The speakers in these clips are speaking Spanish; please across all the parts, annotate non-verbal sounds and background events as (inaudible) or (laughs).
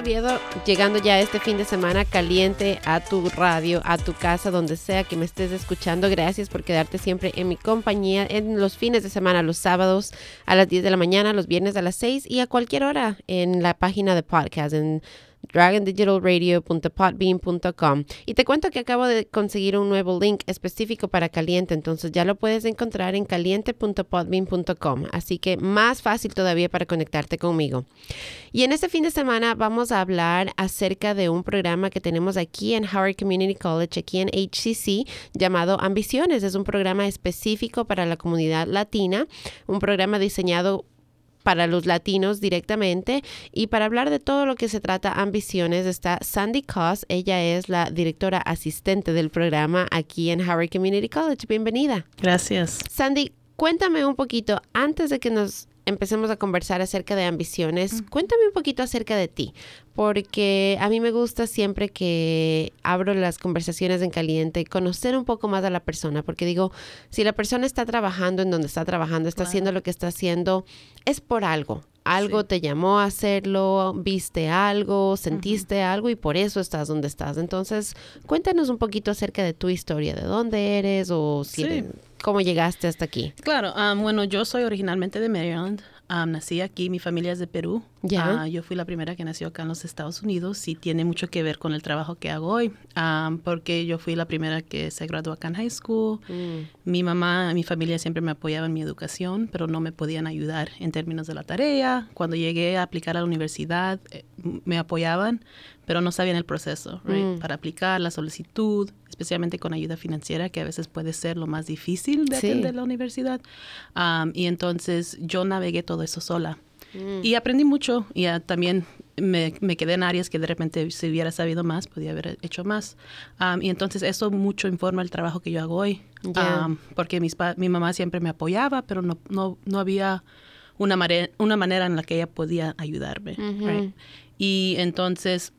Luis llegando ya este fin de semana caliente a tu radio, a tu casa, donde sea que me estés escuchando. Gracias por quedarte siempre en mi compañía en los fines de semana, los sábados a las 10 de la mañana, los viernes a las 6 y a cualquier hora en la página de podcast, dragondigitalradio.podbean.com. Y te cuento que acabo de conseguir un nuevo link específico para Caliente, entonces ya lo puedes encontrar en caliente.podbean.com. Así que más fácil todavía para conectarte conmigo. Y en este fin de semana vamos a hablar acerca de un programa que tenemos aquí en Howard Community College, aquí en HCC, llamado Ambiciones. Es un programa específico para la comunidad latina, un programa diseñado para los latinos directamente. Y para hablar de todo lo que se trata ambiciones está Sandy Koss. Ella es la directora asistente del programa aquí en Howard Community College. Bienvenida. Gracias. Sandy, cuéntame un poquito, antes de que nos empecemos a conversar acerca de ambiciones, cuéntame un poquito acerca de ti, porque a mí me gusta siempre que abro las conversaciones en caliente, conocer un poco más a la persona, porque digo, si la persona está trabajando en donde está trabajando, está haciendo lo que está haciendo, es por algo. Algo te llamó a hacerlo, viste algo, sentiste algo y por eso estás donde estás. Entonces, cuéntanos un poquito acerca de tu historia, de dónde eres o si cómo llegaste hasta aquí. Claro, bueno, yo soy originalmente de Maryland nací aquí, mi familia es de Perú. Ya. Ah, yo fui la primera que nació acá en los Estados Unidos y tiene mucho que ver con el trabajo que hago hoy, porque yo fui la primera que se graduó acá en high school. Mm. Mi mamá, mi familia siempre me apoyaba en mi educación, pero no me podían ayudar en términos de la tarea. Cuando llegué a aplicar a la universidad, eh, me apoyaban, pero no sabían el proceso mm. para aplicar la solicitud, especialmente con ayuda financiera, que a veces puede ser lo más difícil de atender la universidad. y entonces yo navegué todo eso sola. Mm. Y aprendí mucho y también me, quedé en áreas que de repente si hubiera sabido más, podía haber hecho más. y entonces eso mucho informa el trabajo que yo hago hoy. porque mis mi mamá siempre me apoyaba, pero no, no, no había una, una manera en la que ella podía ayudarme. Y entonces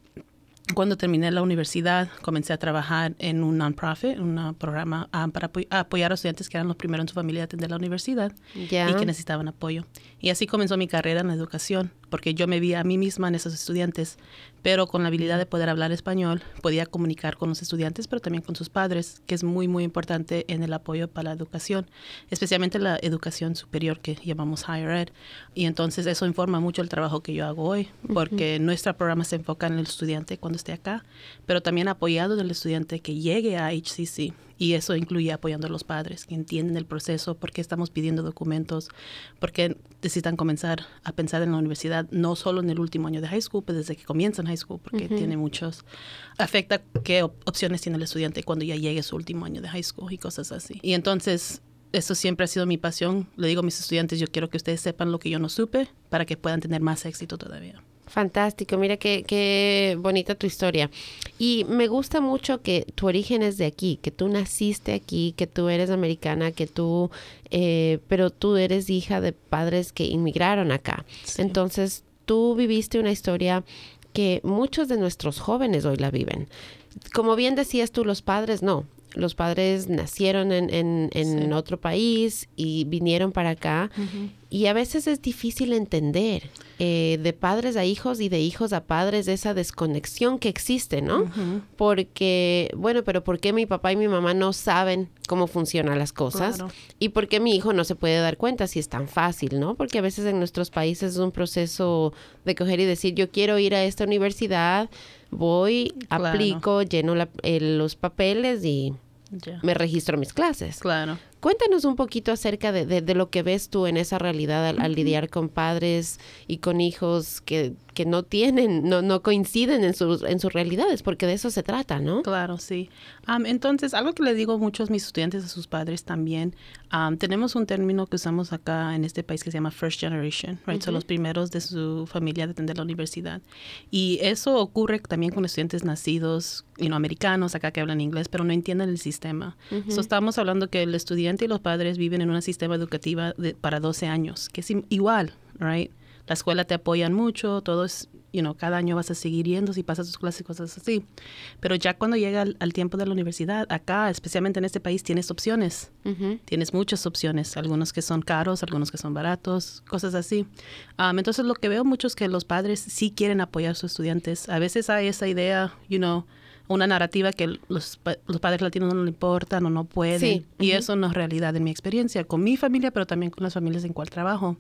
cuando terminé la universidad, comencé a trabajar en un non-profit, un programa ah, para apoyar a estudiantes que eran los primeros en su familia a atender la universidad y que necesitaban apoyo. Y así comenzó mi carrera en la educación, porque yo me vi a mí misma en esos estudiantes, pero con la habilidad de poder hablar español, podía comunicar con los estudiantes, pero también con sus padres, que es muy, muy importante en el apoyo para la educación, especialmente la educación superior que llamamos Higher Ed. Y entonces eso informa mucho el trabajo que yo hago hoy, porque nuestro programa se enfoca en el estudiante cuando esté acá, pero también apoyado del estudiante que llegue a HCC y eso incluye apoyando a los padres que entienden el proceso, por qué estamos pidiendo documentos, por qué necesitan comenzar a pensar en la universidad, no solo en el último año de high school, pero desde que comienzan high school, porque tiene muchos, afecta qué opciones tiene el estudiante cuando ya llegue su último año de high school y cosas así. Y entonces eso siempre ha sido mi pasión. Le digo a mis estudiantes, yo quiero que ustedes sepan lo que yo no supe para que puedan tener más éxito todavía. Fantástico, mira qué, qué bonita tu historia. Y me gusta mucho que tu origen es de aquí, que tú naciste aquí, que tú eres americana, que tú, eh, pero tú eres hija de padres que inmigraron acá. Entonces, tú viviste una historia que muchos de nuestros jóvenes hoy la viven. Como bien decías tú, los padres no. Los padres nacieron en, en, en otro país y vinieron para acá. Y a veces es difícil entender eh, de padres a hijos y de hijos a padres esa desconexión que existe, ¿no? Porque, bueno, pero ¿por qué mi papá y mi mamá no saben cómo funcionan las cosas? ¿Y por qué mi hijo no se puede dar cuenta si es tan fácil, ¿no? Porque a veces en nuestros países es un proceso de coger y decir, yo quiero ir a esta universidad, voy, aplico, lleno los papeles y me registro mis clases. Claro. Cuéntanos un poquito acerca de, de, lo que ves tú en esa realidad al, lidiar con padres y con hijos que, que no tienen, no, no coinciden en sus, en sus realidades, porque de eso se trata, ¿no? Claro, sí. entonces, algo que le digo a muchos mis estudiantes, a sus padres también, tenemos un término que usamos acá en este país que se llama First Generation, right? Son los primeros de su familia de atender la universidad. Y eso ocurre también con estudiantes nacidos, you americanos, acá que hablan inglés, pero no entienden el sistema. estamos hablando que el estudiante y los padres viven en un sistema educativo para 12 años, que es igual, right? La escuela te apoyan mucho, todo es you know, cada año vas a seguir yendo si pasas tus clases y cosas así. Pero ya cuando llega al, tiempo de la universidad, acá, especialmente en este país, tienes opciones. Tienes muchas opciones, algunos que son caros, algunos que son baratos, cosas así. Um, entonces, lo que veo mucho es que los padres sí quieren apoyar a sus estudiantes. A veces hay esa idea, you know, una narrativa que los, los padres latinos no le importan o no pueden. Y eso no es realidad en mi experiencia, con mi familia, pero también con las familias en cual trabajo.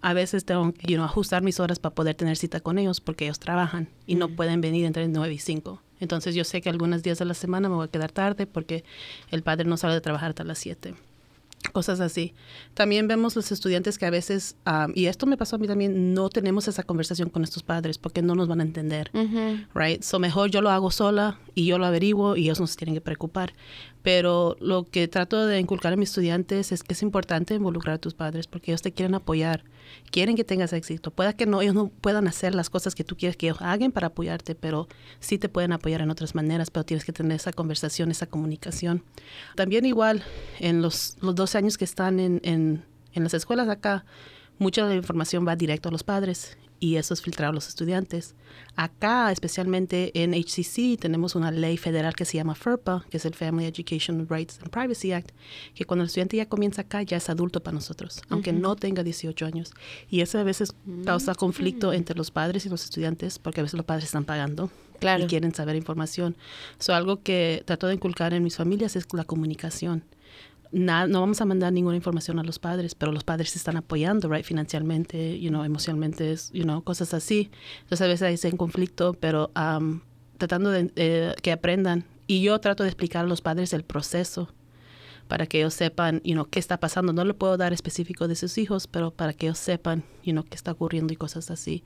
A veces tengo que ajustar mis horas para poder tener cita con ellos porque ellos trabajan y no pueden venir entre 9 y 5. Entonces yo sé que algunos días de la semana me voy a quedar tarde porque el padre no sale de trabajar hasta las 7 cosas así. También vemos los estudiantes que a veces, y esto me pasó a mí también, no tenemos esa conversación con nuestros padres porque no nos van a entender, right? So mejor yo lo hago sola y yo lo averiguo y ellos no se tienen que preocupar pero lo que trato de inculcar a mis estudiantes es que es importante involucrar a tus padres porque ellos te quieren apoyar, quieren que tengas éxito. Puede que no, ellos no puedan hacer las cosas que tú quieres que ellos hagan para apoyarte, pero sí te pueden apoyar en otras maneras, pero tienes que tener esa conversación, esa comunicación. También igual, en los, los 12 años que están en, en, en las escuelas acá, mucha de la información va directo a los padres y eso es filtrado a los estudiantes. Acá, especialmente en HCC, tenemos una ley federal que se llama FERPA, que es el Family Education Rights and Privacy Act, que cuando el estudiante ya comienza acá ya es adulto para nosotros, aunque no tenga 18 años. Y eso a veces causa mm. conflicto entre los padres y los estudiantes, porque a veces los padres están pagando y quieren saber información. So, algo que trato de inculcar en mis familias es la comunicación no vamos a mandar ninguna información a los padres, pero los padres se están apoyando, right, financieramente, you know, emocionalmente, you know, cosas así. Entonces a veces hay un conflicto, pero um, tratando de eh, que aprendan. Y yo trato de explicar a los padres el proceso para que ellos sepan, you know, qué está pasando. No le puedo dar específico de sus hijos, pero para que ellos sepan, you know, qué está ocurriendo y cosas así.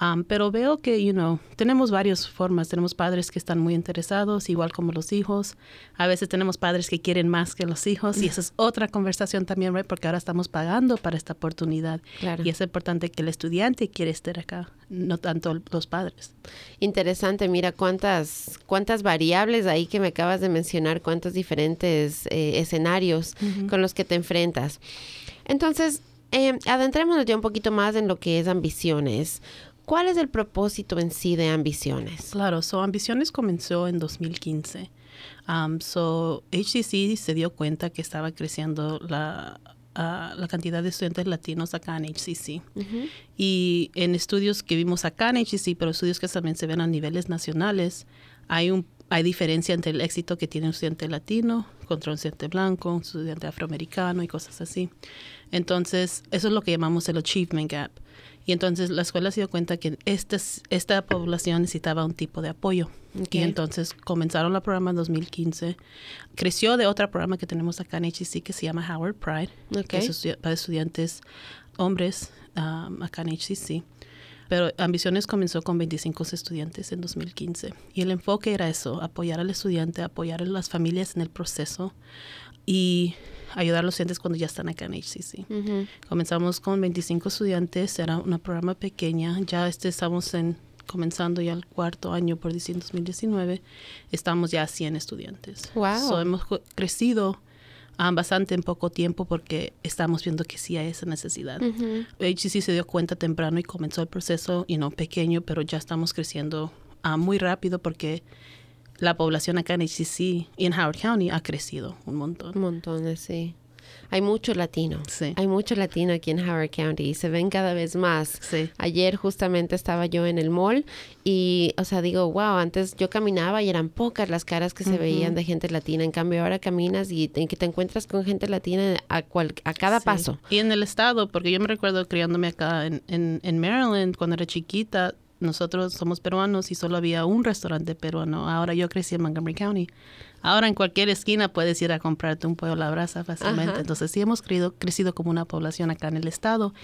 Um, pero veo que, you know, tenemos varias formas. Tenemos padres que están muy interesados, igual como los hijos. A veces tenemos padres que quieren más que los hijos y esa es otra conversación también, right? Porque ahora estamos pagando para esta oportunidad. Y es importante que el estudiante quiera estar acá, no tanto los padres. Interesante, mira cuántas, cuántas variables ahí que me acabas de mencionar, cuántos diferentes eh, escenarios con los que te enfrentas. Entonces, eh, adentrémonos ya un poquito más en lo que es ambiciones. ¿Cuál es el propósito en sí de Ambiciones? Claro, so Ambiciones comenzó en 2015. Um, so HCC se dio cuenta que estaba creciendo la, la cantidad de estudiantes latinos acá en HCC. Y en estudios que vimos acá en HCC, pero estudios que también se ven a niveles nacionales, hay un hay diferencia entre el éxito que tiene un estudiante latino contra un estudiante blanco, un estudiante afroamericano y cosas así. Entonces, eso es lo que llamamos el achievement gap. Y entonces la escuela se dio cuenta que este, esta población necesitaba un tipo de apoyo. Y entonces comenzaron el programa en 2015. Creció de otro programa que tenemos acá en HCC que se llama Howard Pride, que es para estudiantes hombres um, acá en HCC. Pero Ambiciones comenzó con 25 estudiantes en 2015. Y el enfoque era eso, apoyar al estudiante, apoyar a las familias en el proceso y ayudar a los estudiantes cuando ya están acá en HCC. Comenzamos con 25 estudiantes, era una programa pequeña, ya este estamos en comenzando ya el cuarto año por diciembre 2019, estamos ya a 100 estudiantes. Wow. hemos crecido um, bastante en poco tiempo porque estamos viendo que sí hay esa necesidad. HCC se dio cuenta temprano y comenzó el proceso, y no pequeño, pero ya estamos creciendo uh, muy rápido porque la población acá en HCC y en Howard County ha crecido un montón. Un montón, sí. Hay mucho latino. Sí. Hay mucho latino aquí en Howard County y se ven cada vez más. Sí. Ayer justamente estaba yo en el mall y, o sea, digo, wow, antes yo caminaba y eran pocas las caras que se veían de gente latina. En cambio, ahora caminas y te, que te encuentras con gente latina a, cual, a cada paso. Y en el estado, porque yo me recuerdo criándome acá en, en, en Maryland cuando era chiquita, nosotros somos peruanos y solo había un restaurante peruano. Ahora yo crecí en Montgomery County. Ahora en cualquier esquina puedes ir a comprarte un pollo a la brasa fácilmente. Entonces sí hemos crecido, crecido como una población acá en el estado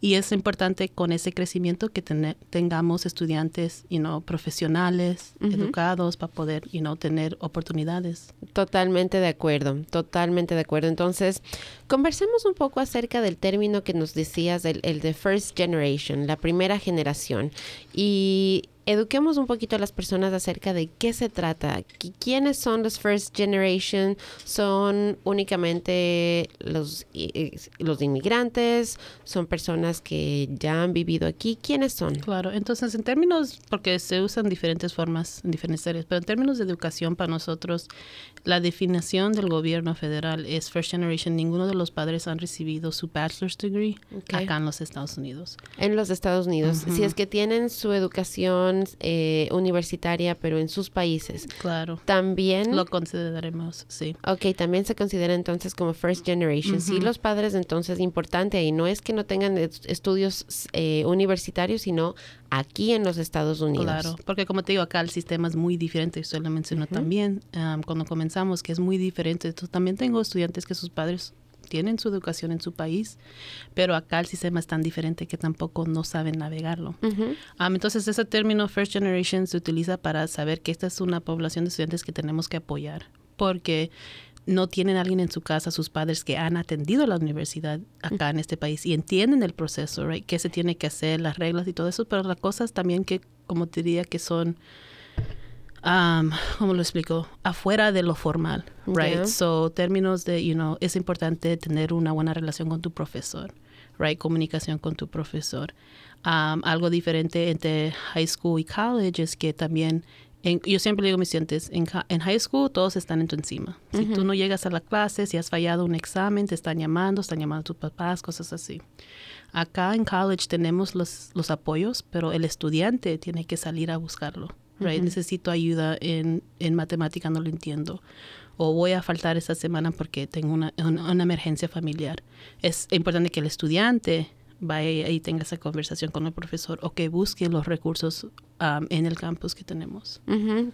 y es importante con ese crecimiento que tengamos estudiantes y no profesionales, educados para poder y no tener oportunidades. Totalmente de acuerdo, totalmente de acuerdo. Entonces, conversemos un poco acerca del término que nos decías, el, el de First Generation, la primera generación. Y eduquemos un poquito a las personas acerca de qué se trata. ¿Quiénes son los First Generation? ¿Son únicamente los, los inmigrantes? ¿Son personas que ya han vivido aquí? ¿Quiénes son? Claro, entonces en términos, porque se usan diferentes formas en diferentes áreas, pero en términos de educación para nosotros, la definición del gobierno federal es First Generation. Ninguno de los padres han recibido su bachelor's degree acá en los Estados Unidos. En los Estados Unidos. Si es que tienen su educación eh, universitaria, pero en sus países. Claro. También. Lo consideraremos, sí. Ok, también se considera entonces como First Generation. Sí, los padres, entonces, importante ahí. No es que no tengan estudios eh, universitarios, sino aquí en los Estados Unidos. Claro, porque como te digo, acá el sistema es muy diferente. Usted lo mencionó también cuando comenzamos, que es muy diferente. Entonces, también tengo estudiantes que sus padres tienen su educación en su país, pero acá el sistema es tan diferente que tampoco no saben navegarlo. entonces, ese término First Generation se utiliza para saber que esta es una población de estudiantes que tenemos que apoyar, porque no tienen a alguien en su casa, sus padres que han atendido la universidad acá en este país y entienden el proceso, right? qué se tiene que hacer, las reglas y todo eso, pero las cosas también que, como te diría, que son, um, ¿cómo lo explico? Afuera de lo formal, right? So, términos de, you know, es importante tener una buena relación con tu profesor, right? Comunicación con tu profesor. Um, algo diferente entre high school y college es que también yo siempre digo a mis estudiantes, en, en, high school todos están en tu encima. Si tú no llegas a la clase, si has fallado un examen, te están llamando, están llamando a tus papás, cosas así. Acá en college tenemos los, los apoyos, pero el estudiante tiene que salir a buscarlo. Right? Necesito ayuda en, en matemática, no lo entiendo. O voy a faltar esta semana porque tengo una, una emergencia familiar. Es importante que el estudiante vaya y tenga esa conversación con el profesor o que busque los recursos en el campus que tenemos.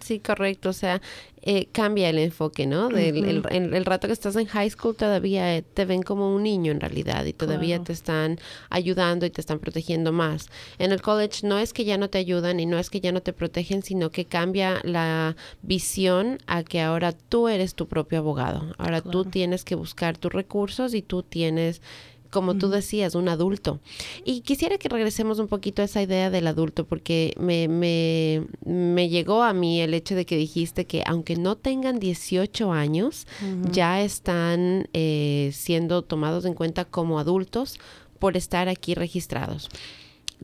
sí, correcto. O sea, eh, cambia el enfoque, ¿no? Del, el, rato que estás en high school todavía eh, te ven como un niño en realidad y todavía te están ayudando y te están protegiendo más. En el college no es que ya no te ayudan y no es que ya no te protegen, sino que cambia la visión a que ahora tú eres tu propio abogado. Ahora tú tienes que buscar tus recursos y tú tienes como tú decías, un adulto. Y quisiera que regresemos un poquito a esa idea del adulto, porque me, me, me llegó a mí el hecho de que dijiste que aunque no tengan 18 años, ya están eh, siendo tomados en cuenta como adultos por estar aquí registrados.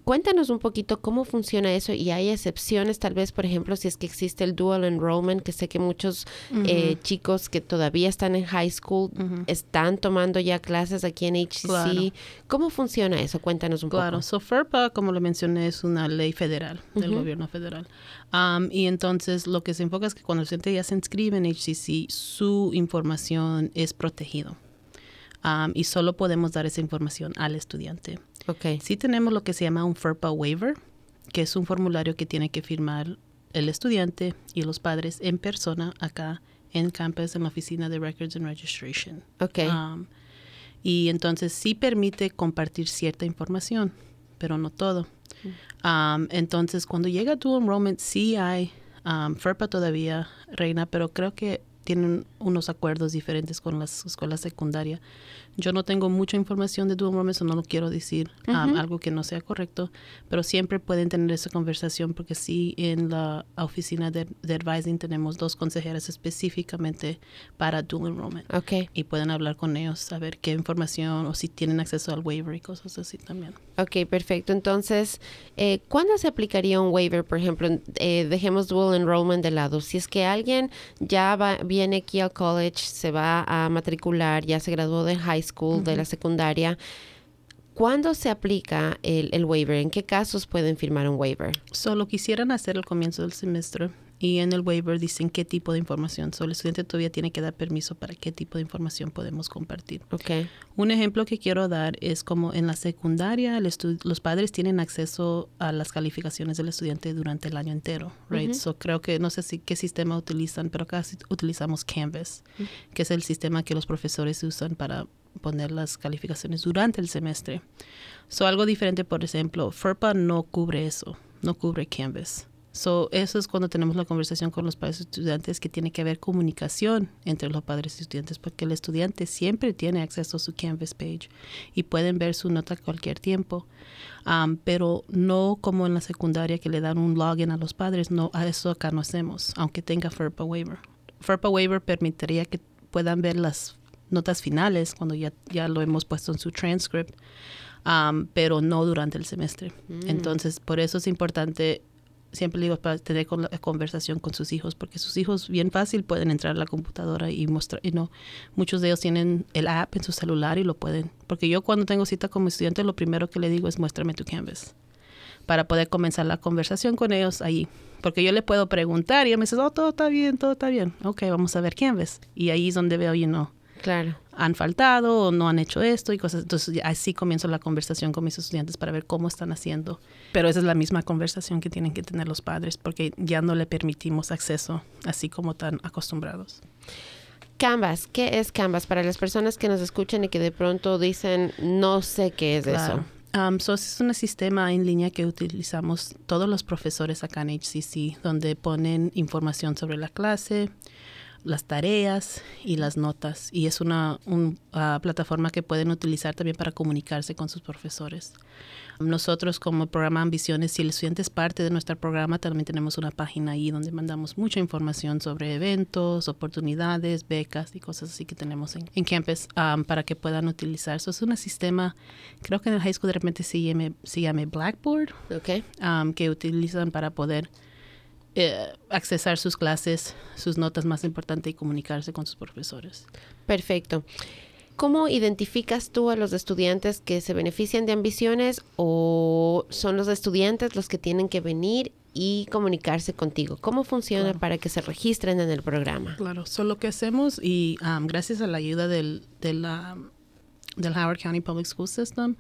Cuéntanos un poquito cómo funciona eso y hay excepciones, tal vez, por ejemplo, si es que existe el dual enrollment, que sé que muchos eh, chicos que todavía están en high school están tomando ya clases aquí en HCC. ¿Cómo funciona eso? Cuéntanos un poco. Claro, so FERPA, como lo mencioné, es una ley federal del gobierno federal. Um, y entonces lo que se enfoca es que cuando el estudiante ya se inscribe en HCC, su información es protegido. Um, y solo podemos dar esa información al estudiante. Okay. Sí tenemos lo que se llama un FERPA waiver, que es un formulario que tiene que firmar el estudiante y los padres en persona acá en campus en la oficina de Records and Registration. Okay. Um, y entonces sí permite compartir cierta información, pero no todo. Um, entonces, cuando llega tu enrollment, sí hay um, FERPA todavía reina, pero creo que tienen unos acuerdos diferentes con las escuelas secundarias. Yo no tengo mucha información de dual enrollment, no lo quiero decir um, algo que no sea correcto, pero siempre pueden tener esa conversación porque sí en la oficina de, advising tenemos dos consejeras específicamente para dual enrollment. Okay. Y pueden hablar con ellos, saber qué información o si tienen acceso al waiver y cosas así también. Ok, perfecto. Entonces, eh, ¿cuándo se aplicaría un waiver? Por ejemplo, eh, dejemos dual enrollment de lado. Si es que alguien ya va, viene aquí al college, se va a matricular, ya se graduó de high school, de la secundaria. ¿Cuándo se aplica el, el, waiver? ¿En qué casos pueden firmar un waiver? Solo quisieran hacer al comienzo del semestre y en el waiver dicen qué tipo de información. Solo el estudiante todavía tiene que dar permiso para qué tipo de información podemos compartir. Okay. Un ejemplo que quiero dar es como en la secundaria los padres tienen acceso a las calificaciones del estudiante durante el año entero, right? So creo que no sé si qué sistema utilizan, pero casi utilizamos Canvas, que es el sistema que los profesores usan para poner las calificaciones durante el semestre. So algo diferente, por ejemplo, FERPA no cubre eso, no cubre Canvas. So, eso es cuando tenemos la conversación con los padres y estudiantes que tiene que haber comunicación entre los padres y estudiantes porque el estudiante siempre tiene acceso a su Canvas page y pueden ver su nota a cualquier tiempo, um, pero no como en la secundaria que le dan un login a los padres, no, a eso acá no hacemos, aunque tenga FERPA waiver. FERPA waiver permitiría que puedan ver las notas finales cuando ya, ya lo hemos puesto en su transcript, um, pero no durante el semestre. Mm. Entonces, por eso es importante siempre digo para tener con la conversación con sus hijos, porque sus hijos bien fácil pueden entrar a la computadora y mostrar, y no, muchos de ellos tienen el app en su celular y lo pueden, porque yo cuando tengo cita como estudiante lo primero que le digo es muéstrame tu Canvas, para poder comenzar la conversación con ellos ahí, porque yo le puedo preguntar y ella me dice, oh, todo está bien, todo está bien, ok, vamos a ver Canvas, y ahí es donde veo, you know, Claro. Han faltado o no han hecho esto y cosas. Entonces, así comienzo la conversación con mis estudiantes para ver cómo están haciendo. Pero esa es la misma conversación que tienen que tener los padres porque ya no le permitimos acceso así como están acostumbrados. Canvas, ¿qué es Canvas? Para las personas que nos escuchan y que de pronto dicen, no sé qué es eso. Um, es un sistema en línea que utilizamos todos los profesores acá en HCC, donde ponen información sobre la clase, las tareas y las notas. Y es una ah, plataforma que pueden utilizar también para comunicarse con sus profesores. Nosotros como programa Ambiciones, si el estudiante es parte de nuestro programa, también tenemos una página ahí donde mandamos mucha información sobre eventos, oportunidades, becas y cosas así que tenemos en, en campus ah, para que puedan utilizar. Eso es un sistema, creo que en el high school de repente se llama, se llama Blackboard, okay. Ah, que utilizan para poder eh, accesar sus clases, sus notas más importantes y comunicarse con sus profesores. Perfecto. ¿Cómo identificas tú a los estudiantes que se benefician de ambiciones o son los estudiantes los que tienen que venir y comunicarse contigo? ¿Cómo funciona para que se registren en el programa? Claro, eso lo que hacemos y um, gracias a la ayuda del, del, del Howard County Public School System,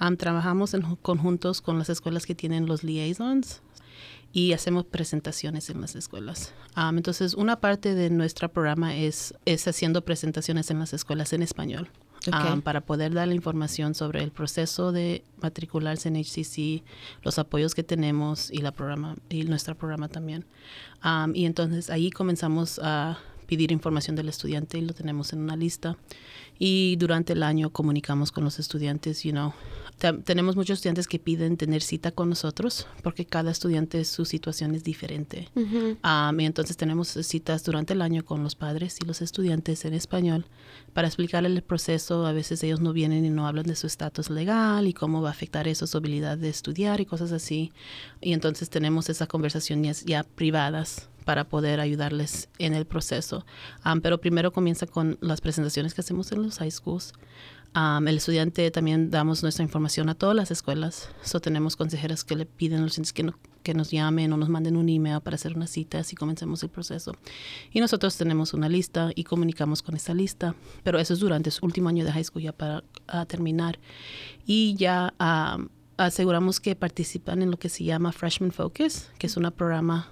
um, trabajamos en conjuntos con las escuelas que tienen los liaisons, y hacemos presentaciones en las escuelas. entonces, una parte de nuestro programa es, es haciendo presentaciones en las escuelas en español. para poder dar la información sobre el proceso de matricularse en HCC, los apoyos que tenemos y la programa y nuestro programa también. y entonces ahí comenzamos a pedir información del estudiante y lo tenemos en una lista. Y durante el año comunicamos con los estudiantes, you know, tenemos muchos estudiantes que piden tener cita con nosotros porque cada estudiante su situación es diferente. y entonces tenemos citas durante el año con los padres y los estudiantes en español para explicarles el proceso. A veces ellos no vienen y no hablan de su estatus legal y cómo va a afectar eso su habilidad de estudiar y cosas así. Y entonces tenemos esas conversaciones ya privadas para poder ayudarles en el proceso. pero primero comienza con las presentaciones que hacemos en los high schools el estudiante también damos nuestra información a todas las escuelas. So, tenemos consejeras que le piden a los estudiantes que, que nos llamen o nos manden un email para hacer una cita, así comencemos el proceso. Y nosotros tenemos una lista y comunicamos con esa lista, pero eso es durante su último año de high school ya para terminar. Y ya aseguramos que participan en lo que se llama Freshman Focus, que es un programa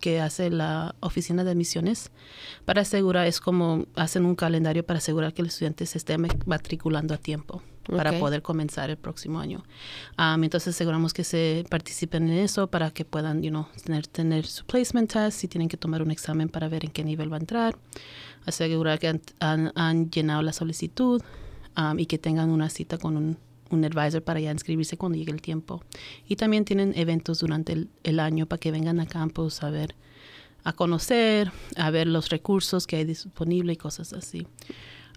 que hace la oficina de admisiones para asegurar, es como hacen un calendario para asegurar que el estudiante se esté matriculando a tiempo para poder comenzar el próximo año. entonces aseguramos que se participen en eso para que puedan you know, tener, tener su placement test, si tienen que tomar un examen para ver en qué nivel va a entrar, asegurar que han, llenado la solicitud y que tengan una cita con un un advisor para ya inscribirse cuando llegue el tiempo. Y también tienen eventos durante el, año para que vengan a campus a ver, a conocer, a ver los recursos que hay disponibles y cosas así.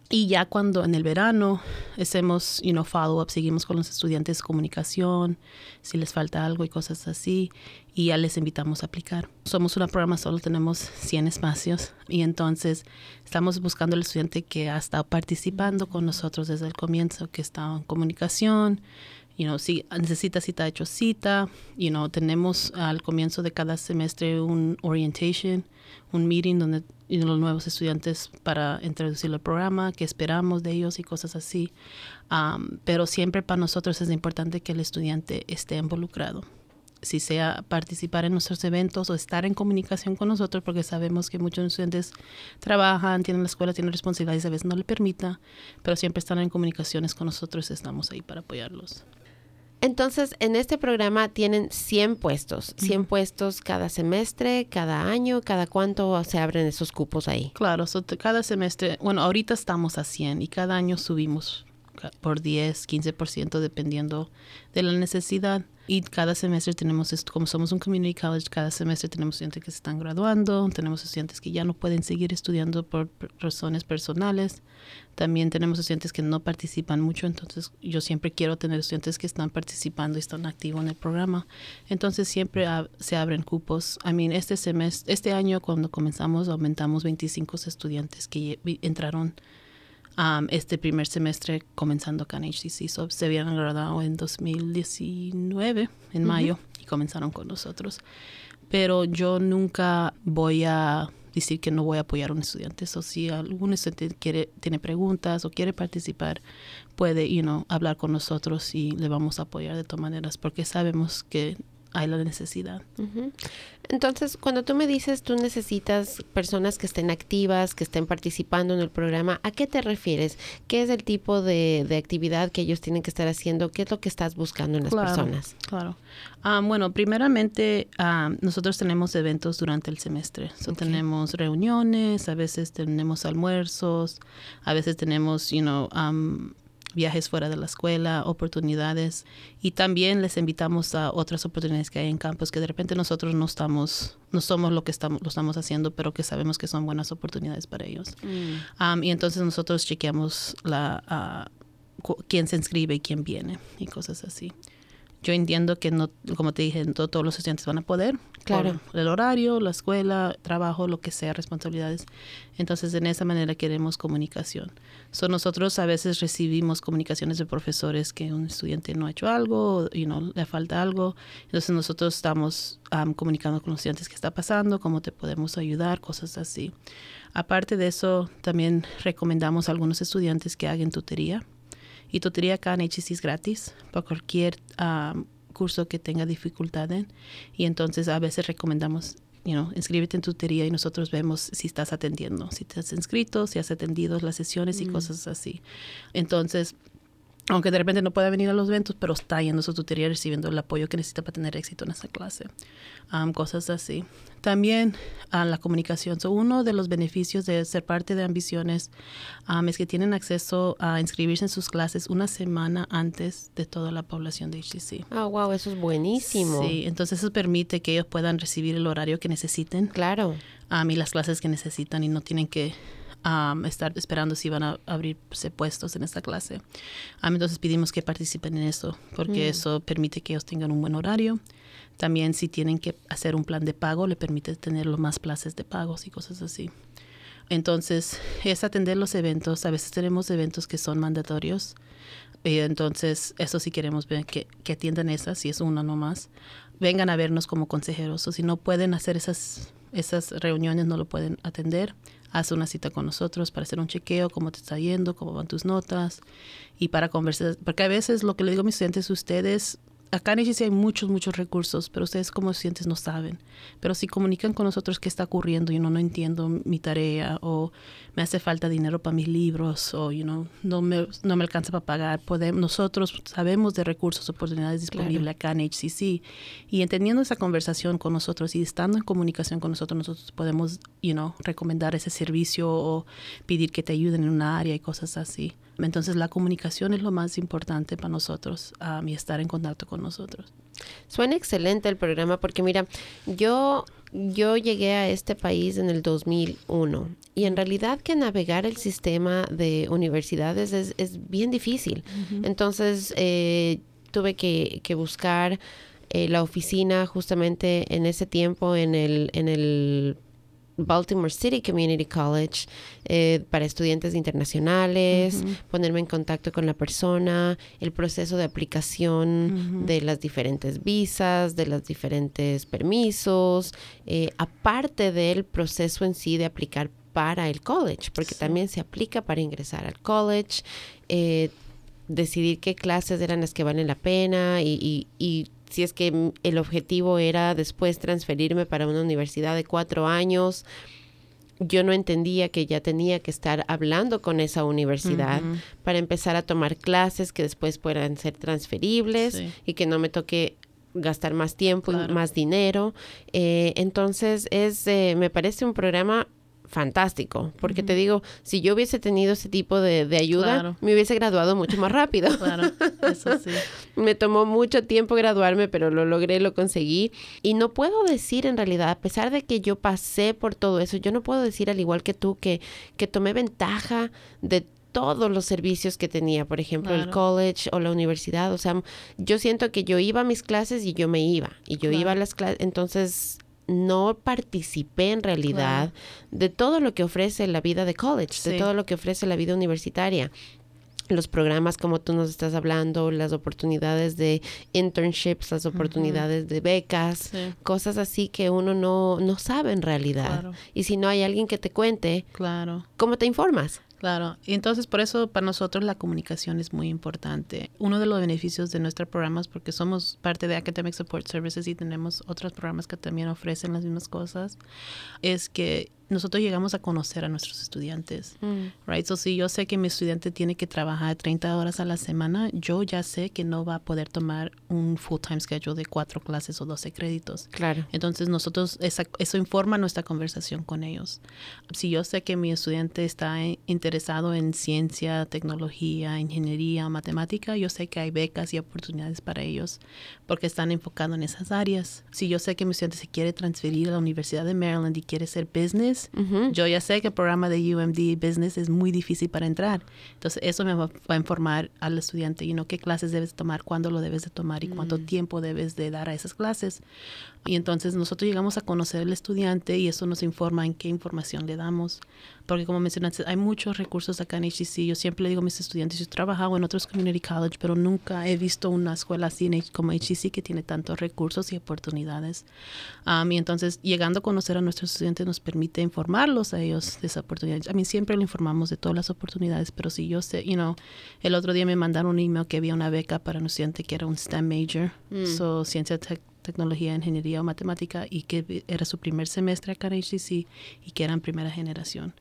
Y ya cuando en el verano hacemos, you follow-up, seguimos con los estudiantes comunicación, si les falta algo y cosas así, y ya les invitamos a aplicar. Somos una programa, solo tenemos 100 espacios, y entonces estamos buscando al estudiante que ha estado participando con nosotros desde el comienzo, que está en comunicación, you know, si necesita cita, hecho cita, you tenemos al comienzo de cada semestre un orientation, un meeting donde los nuevos estudiantes para introducir el programa, qué esperamos de ellos y cosas así. pero siempre para nosotros es importante que el estudiante esté involucrado si sea participar en nuestros eventos o estar en comunicación con nosotros, porque sabemos que muchos estudiantes trabajan, tienen la escuela, tienen responsabilidades, a veces no le permita, pero siempre están en comunicaciones con nosotros y estamos ahí para apoyarlos. Entonces, en este programa tienen 100 puestos, 100 puestos cada semestre, cada año, cada cuánto se abren esos cupos ahí. Claro, cada semestre, bueno, ahorita estamos a 100 y cada año subimos por 10, 15% dependiendo de la necesidad. Y cada semestre tenemos, esto, como somos un community college, cada semestre tenemos estudiantes que se están graduando, tenemos estudiantes que ya no pueden seguir estudiando por razones personales. También tenemos estudiantes que no participan mucho, entonces yo siempre quiero tener estudiantes que están participando y están activos en el programa. Entonces siempre se abren cupos. I mean, este semestre, este año cuando comenzamos aumentamos 25 estudiantes que entraron este primer semestre comenzando en HCC. se habían graduado en 2019, en mayo, y comenzaron con nosotros. Pero yo nunca voy a decir que no voy a apoyar a un estudiante. O si algún estudiante quiere, tiene preguntas o quiere participar, puede you know, hablar con nosotros y le vamos a apoyar de todas maneras porque sabemos que hay la necesidad. Entonces, cuando tú me dices tú necesitas personas que estén activas, que estén participando en el programa, ¿a qué te refieres? ¿Qué es el tipo de, actividad que ellos tienen que estar haciendo? ¿Qué es lo que estás buscando en las personas? Claro. Ah, bueno, primeramente, ah, nosotros tenemos eventos durante el semestre. Tenemos reuniones, a veces tenemos almuerzos, a veces tenemos, you know, viajes fuera de la escuela, oportunidades y también les invitamos a otras oportunidades que hay en campus que de repente nosotros no estamos, no somos lo que estamos, lo estamos haciendo, pero que sabemos que son buenas oportunidades para ellos. Mm. y entonces nosotros chequeamos la, ah, quién se inscribe y quién viene y cosas así. Yo entiendo que no, como te dije, no todos los estudiantes van a poder. Claro. el horario, la escuela, trabajo, lo que sea, responsabilidades. Entonces, en esa manera queremos comunicación. So, nosotros a veces recibimos comunicaciones de profesores que un estudiante no ha hecho algo, y no le falta algo. Entonces, nosotros estamos comunicando con los estudiantes qué está pasando, cómo te podemos ayudar, cosas así. Aparte de eso, también recomendamos a algunos estudiantes que hagan tutoría y tutoría acá en HCC es gratis para cualquier curso que tenga dificultad en. Y entonces a veces recomendamos, you know, inscríbete en tutoría y nosotros vemos si estás atendiendo, si te has inscrito, si has atendido las sesiones y mm. cosas así. Entonces, aunque de repente no pueda venir a los eventos, pero está yendo a su tutoría recibiendo el apoyo que necesita para tener éxito en esa clase. cosas así. También la comunicación. uno de los beneficios de ser parte de Ambiciones es que tienen acceso a inscribirse en sus clases una semana antes de toda la población de HCC. Ah, wow, eso es buenísimo. Sí, entonces eso permite que ellos puedan recibir el horario que necesiten. Claro. a y las clases que necesitan y no tienen que estar esperando si van a abrirse puestos en esta clase. entonces pedimos que participen en eso, porque mm. eso permite que ellos tengan un buen horario. También si tienen que hacer un plan de pago, le permite tener los más plazas de pagos y cosas así. Entonces, es atender los eventos. A veces tenemos eventos que son mandatorios. Y entonces, eso sí queremos ver que, que atiendan esas, si es una nomás. Vengan a vernos como consejeros. O si no pueden hacer esas, esas reuniones, no lo pueden atender haz una cita con nosotros para hacer un chequeo, cómo te está yendo, cómo van tus notas y para conversar, porque a veces lo que le digo a mis estudiantes, ustedes acá en sí hay muchos, muchos recursos, pero ustedes como estudiantes no saben. Pero si comunican con nosotros qué está ocurriendo y no, no entiendo mi tarea o me hace falta dinero para mis libros o you know, no, me, no me alcanza para pagar, podemos, nosotros sabemos de recursos, oportunidades disponibles acá en HCC y entendiendo esa conversación con nosotros y estando en comunicación con nosotros, nosotros podemos you know, recomendar ese servicio o pedir que te ayuden en una área y cosas así. Entonces la comunicación es lo más importante para nosotros um, y estar en contacto con nosotros. Suena excelente el programa porque mira, yo yo llegué a este país en el 2001 y en realidad que navegar el sistema de universidades es, es bien difícil. Entonces eh, tuve que, que buscar eh, la oficina justamente en ese tiempo en el, en el Baltimore City Community College eh, para estudiantes internacionales, ponerme en contacto con la persona, el proceso de aplicación de las diferentes visas, de los diferentes permisos, eh, aparte del proceso en sí de aplicar para el college, porque también se aplica para ingresar al college, eh, decidir qué clases eran las que valen la pena y, y si es que el objetivo era después transferirme para una universidad de cuatro años, yo no entendía que ya tenía que estar hablando con esa universidad para empezar a tomar clases que después puedan ser transferibles y que no me toque gastar más tiempo y más dinero. Eh, entonces, es, eh, me parece un programa fantástico, porque te digo, si yo hubiese tenido ese tipo de, ayuda, me hubiese graduado mucho más rápido. Claro, eso sí. (laughs) me tomó mucho tiempo graduarme, pero lo logré, lo conseguí. Y no puedo decir en realidad, a pesar de que yo pasé por todo eso, yo no puedo decir al igual que tú que, que tomé ventaja de todos los servicios que tenía, por ejemplo, el college o la universidad. O sea, yo siento que yo iba a mis clases y yo me iba. Y yo iba a las clases. Entonces, no participé en realidad de todo lo que ofrece la vida de college, de todo lo que ofrece la vida universitaria. Los programas como tú nos estás hablando, las oportunidades de internships, las oportunidades de becas, cosas así que uno no, no sabe en realidad. Y si no hay alguien que te cuente, claro. ¿cómo te informas? Claro, y entonces por eso para nosotros la comunicación es muy importante. Uno de los beneficios de nuestros programas, porque somos parte de Academic Support Services y tenemos otros programas que también ofrecen las mismas cosas, es que nosotros llegamos a conocer a nuestros estudiantes, mm. right? So, si yo sé que mi estudiante tiene que trabajar 30 horas a la semana, yo ya sé que no va a poder tomar un full-time schedule de cuatro clases o 12 créditos. Claro. Entonces, nosotros, eso informa nuestra conversación con ellos. Si yo sé que mi estudiante está interesado en ciencia, tecnología, ingeniería matemática, yo sé que hay becas y oportunidades para ellos porque están enfocados en esas áreas. Si yo sé que mi estudiante se quiere transferir a la Universidad de Maryland y quiere ser business, yo ya sé que el programa de UMD Business es muy difícil para entrar. Entonces, eso me va, a informar al estudiante, y no qué clases debes tomar, cuándo lo debes de tomar y cuánto mm. tiempo debes de dar a esas clases. Y entonces nosotros llegamos a conocer al estudiante y eso nos informa en qué información le damos. Porque como mencionaste, hay muchos recursos acá en HCC. Yo siempre le digo a mis estudiantes, yo he trabajado en otros community college, pero nunca he visto una escuela así como HCC que tiene tantos recursos y oportunidades. Um, y entonces, llegando a conocer a nuestros estudiantes nos permite informarlos a ellos de esa oportunidad. A mí siempre le informamos de todas las oportunidades, pero si yo sé, you know, el otro día me mandaron un email que había una beca para un estudiante que era un STEM major, mm. so ciencia, tecnología, ingeniería o matemática y que era su primer semestre acá en HCC y que eran primera generación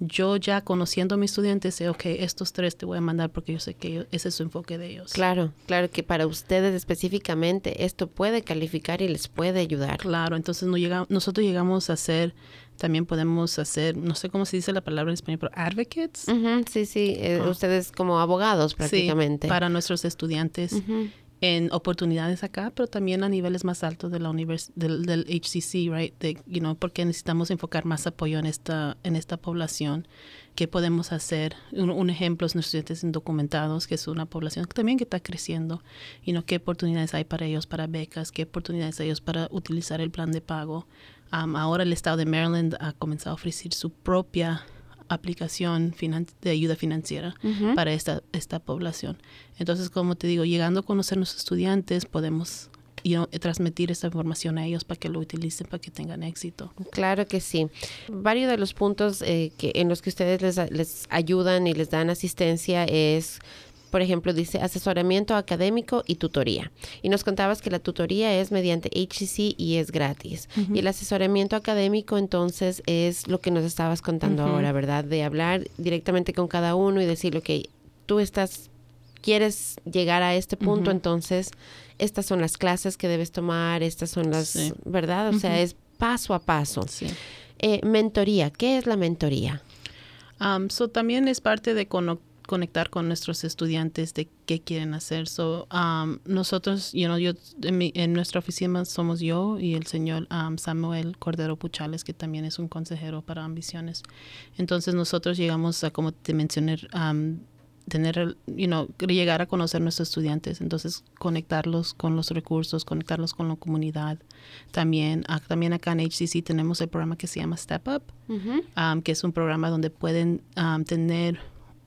yo ya conociendo a mis estudiantes sé, ok, estos tres te voy a mandar porque yo sé que ese es su enfoque de ellos. Claro, claro que para ustedes específicamente esto puede calificar y les puede ayudar. Claro, entonces no llega, nosotros llegamos a ser, también podemos hacer, no sé cómo se dice la palabra en español, pero advocates. sí, sí, eh, ustedes como abogados prácticamente. para nuestros estudiantes en oportunidades acá, pero también a niveles más altos de la univers del, del, HCC, right? De, you know, porque necesitamos enfocar más apoyo en esta, en esta población. ¿Qué podemos hacer? Un, ejemplo es nuestros estudiantes indocumentados, que es una población que también que está creciendo. You know, ¿Qué oportunidades hay para ellos para becas? ¿Qué oportunidades hay ellos para utilizar el plan de pago? Um, ahora el estado de Maryland ha comenzado a ofrecer su propia aplicación de ayuda financiera para esta, esta población. Entonces, como te digo, llegando a conocer a nuestros estudiantes, podemos transmitir esta información a ellos para que lo utilicen, para que tengan éxito. Claro que sí. Varios de los puntos eh, que, en los que ustedes les, les ayudan y les dan asistencia es por ejemplo, dice asesoramiento académico y tutoría. Y nos contabas que la tutoría es mediante HCC y es gratis. Y el asesoramiento académico entonces es lo que nos estabas contando ahora, ¿verdad? De hablar directamente con cada uno y decir, lo que tú estás, quieres llegar a este punto, entonces estas son las clases que debes tomar, estas son las, ¿verdad? O sea, es paso a paso. Eh, mentoría, ¿qué es la mentoría? Um, so también es parte de conectar con nuestros estudiantes de qué quieren hacer. So, um, nosotros, you know, yo, en, nuestra oficina somos yo y el señor um, Samuel Cordero Puchales, que también es un consejero para ambiciones. Entonces nosotros llegamos a, como te mencioné, um, tener, you know, llegar a conocer a nuestros estudiantes, entonces conectarlos con los recursos, conectarlos con la comunidad. También, también acá en HCC tenemos el programa que se llama Step Up, que es un programa donde pueden tener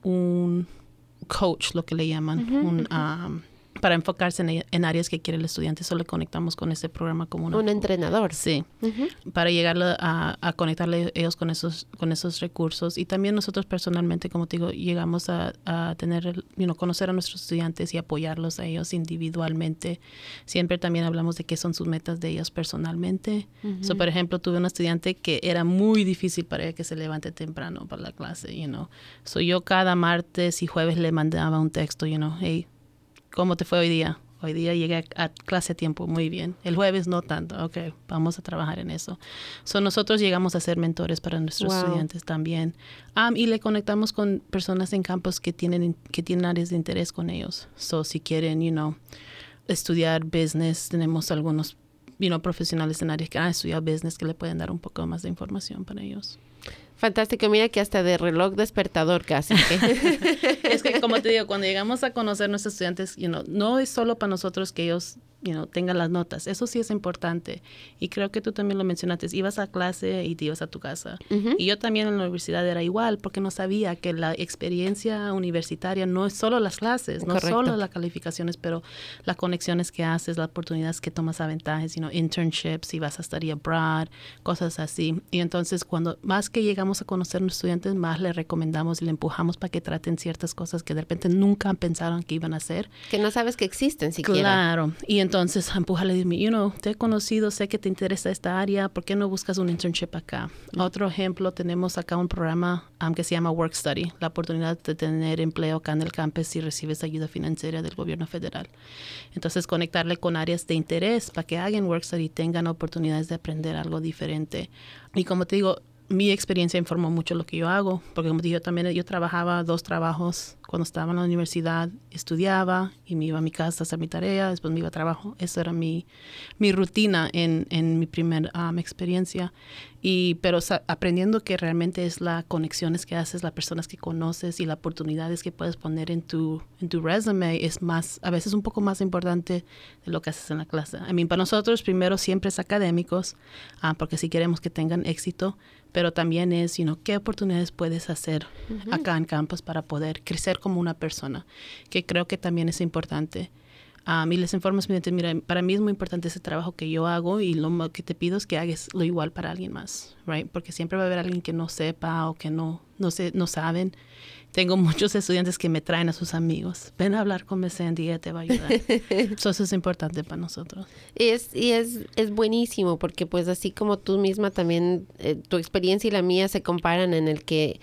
un coach, lo que le llaman, un um, para enfocarse en, en, áreas que quiere el estudiante. Solo conectamos con ese programa como un entrenador. Sí, para llegar a, a, conectarle ellos con esos, con esos recursos. Y también nosotros personalmente, como te digo, llegamos a, a tener, you conocer a nuestros estudiantes y apoyarlos a ellos individualmente. Siempre también hablamos de qué son sus metas de ellos personalmente. por ejemplo, tuve un estudiante que era muy difícil para ella que se levante temprano para la clase, you know. So yo cada martes y jueves le mandaba un texto, you know, hey, ¿cómo te fue hoy día? Hoy día llegué a, clase a tiempo, muy bien. El jueves no tanto, ok, vamos a trabajar en eso. So, nosotros llegamos a ser mentores para nuestros estudiantes también. Um, y le conectamos con personas en campos que tienen, que tienen áreas de interés con ellos. So, si quieren, you know, estudiar business, tenemos algunos you know, profesionales en áreas que han estudiado business que le pueden dar un poco más de información para ellos. Fantástico, mira que hasta de reloj despertador casi. (laughs) es que como te digo, cuando llegamos a conocer a nuestros estudiantes, you know, no es solo para nosotros que ellos you know, tengan las notas. Eso sí es importante. Y creo que tú también lo mencionaste. Ibas a clase y te ibas a tu casa. Y yo también en la universidad era igual porque no sabía que la experiencia universitaria no es solo las clases, no solo las calificaciones, pero las conexiones que haces, las oportunidades que tomas a ventajas, you know, internships, si vas a estar abroad, cosas así. Y entonces cuando más que llegamos a conocer a los estudiantes, más le recomendamos y le empujamos para que traten ciertas cosas que de repente nunca pensaron que iban a hacer. Que no sabes que existen siquiera. Claro. Y entonces entonces, empújale, dime, you know, te he conocido, sé que te interesa esta área, ¿por qué no buscas un internship acá? Otro ejemplo, tenemos acá un programa um, que se llama Work Study, la oportunidad de tener empleo acá en el campus si recibes ayuda financiera del gobierno federal. Entonces, conectarle con áreas de interés para que hagan Work Study y tengan oportunidades de aprender algo diferente. Y como te digo, mi experiencia informó mucho lo que yo hago, porque como dije, también yo trabajaba dos trabajos cuando estaba en la universidad, estudiaba y me iba a mi casa a hacer mi tarea, después me iba a trabajo. Esa era mi, mi rutina en, en mi primera um, experiencia. Y, pero aprendiendo que realmente es las conexiones que haces, las personas que conoces y las oportunidades que puedes poner en tu, en tu resume es más, a veces un poco más importante de lo que haces en la clase. I mean, para nosotros primero siempre es académicos, uh, porque si queremos que tengan éxito, pero también es, you know, qué oportunidades puedes hacer acá en campus para poder crecer como una persona, que creo que también es importante. A mí les informo, mira, para mí es muy importante ese trabajo que yo hago y lo que te pido es que hagas lo igual para alguien más, right? Porque siempre va a haber alguien que no sepa o que no, no, sé, no saben. Tengo muchos estudiantes que me traen a sus amigos. Ven a hablar con ella te va a ayudar. (laughs) eso es importante para nosotros. Y es, y es, es buenísimo porque pues así como tú misma también, eh, tu experiencia y la mía se comparan en el que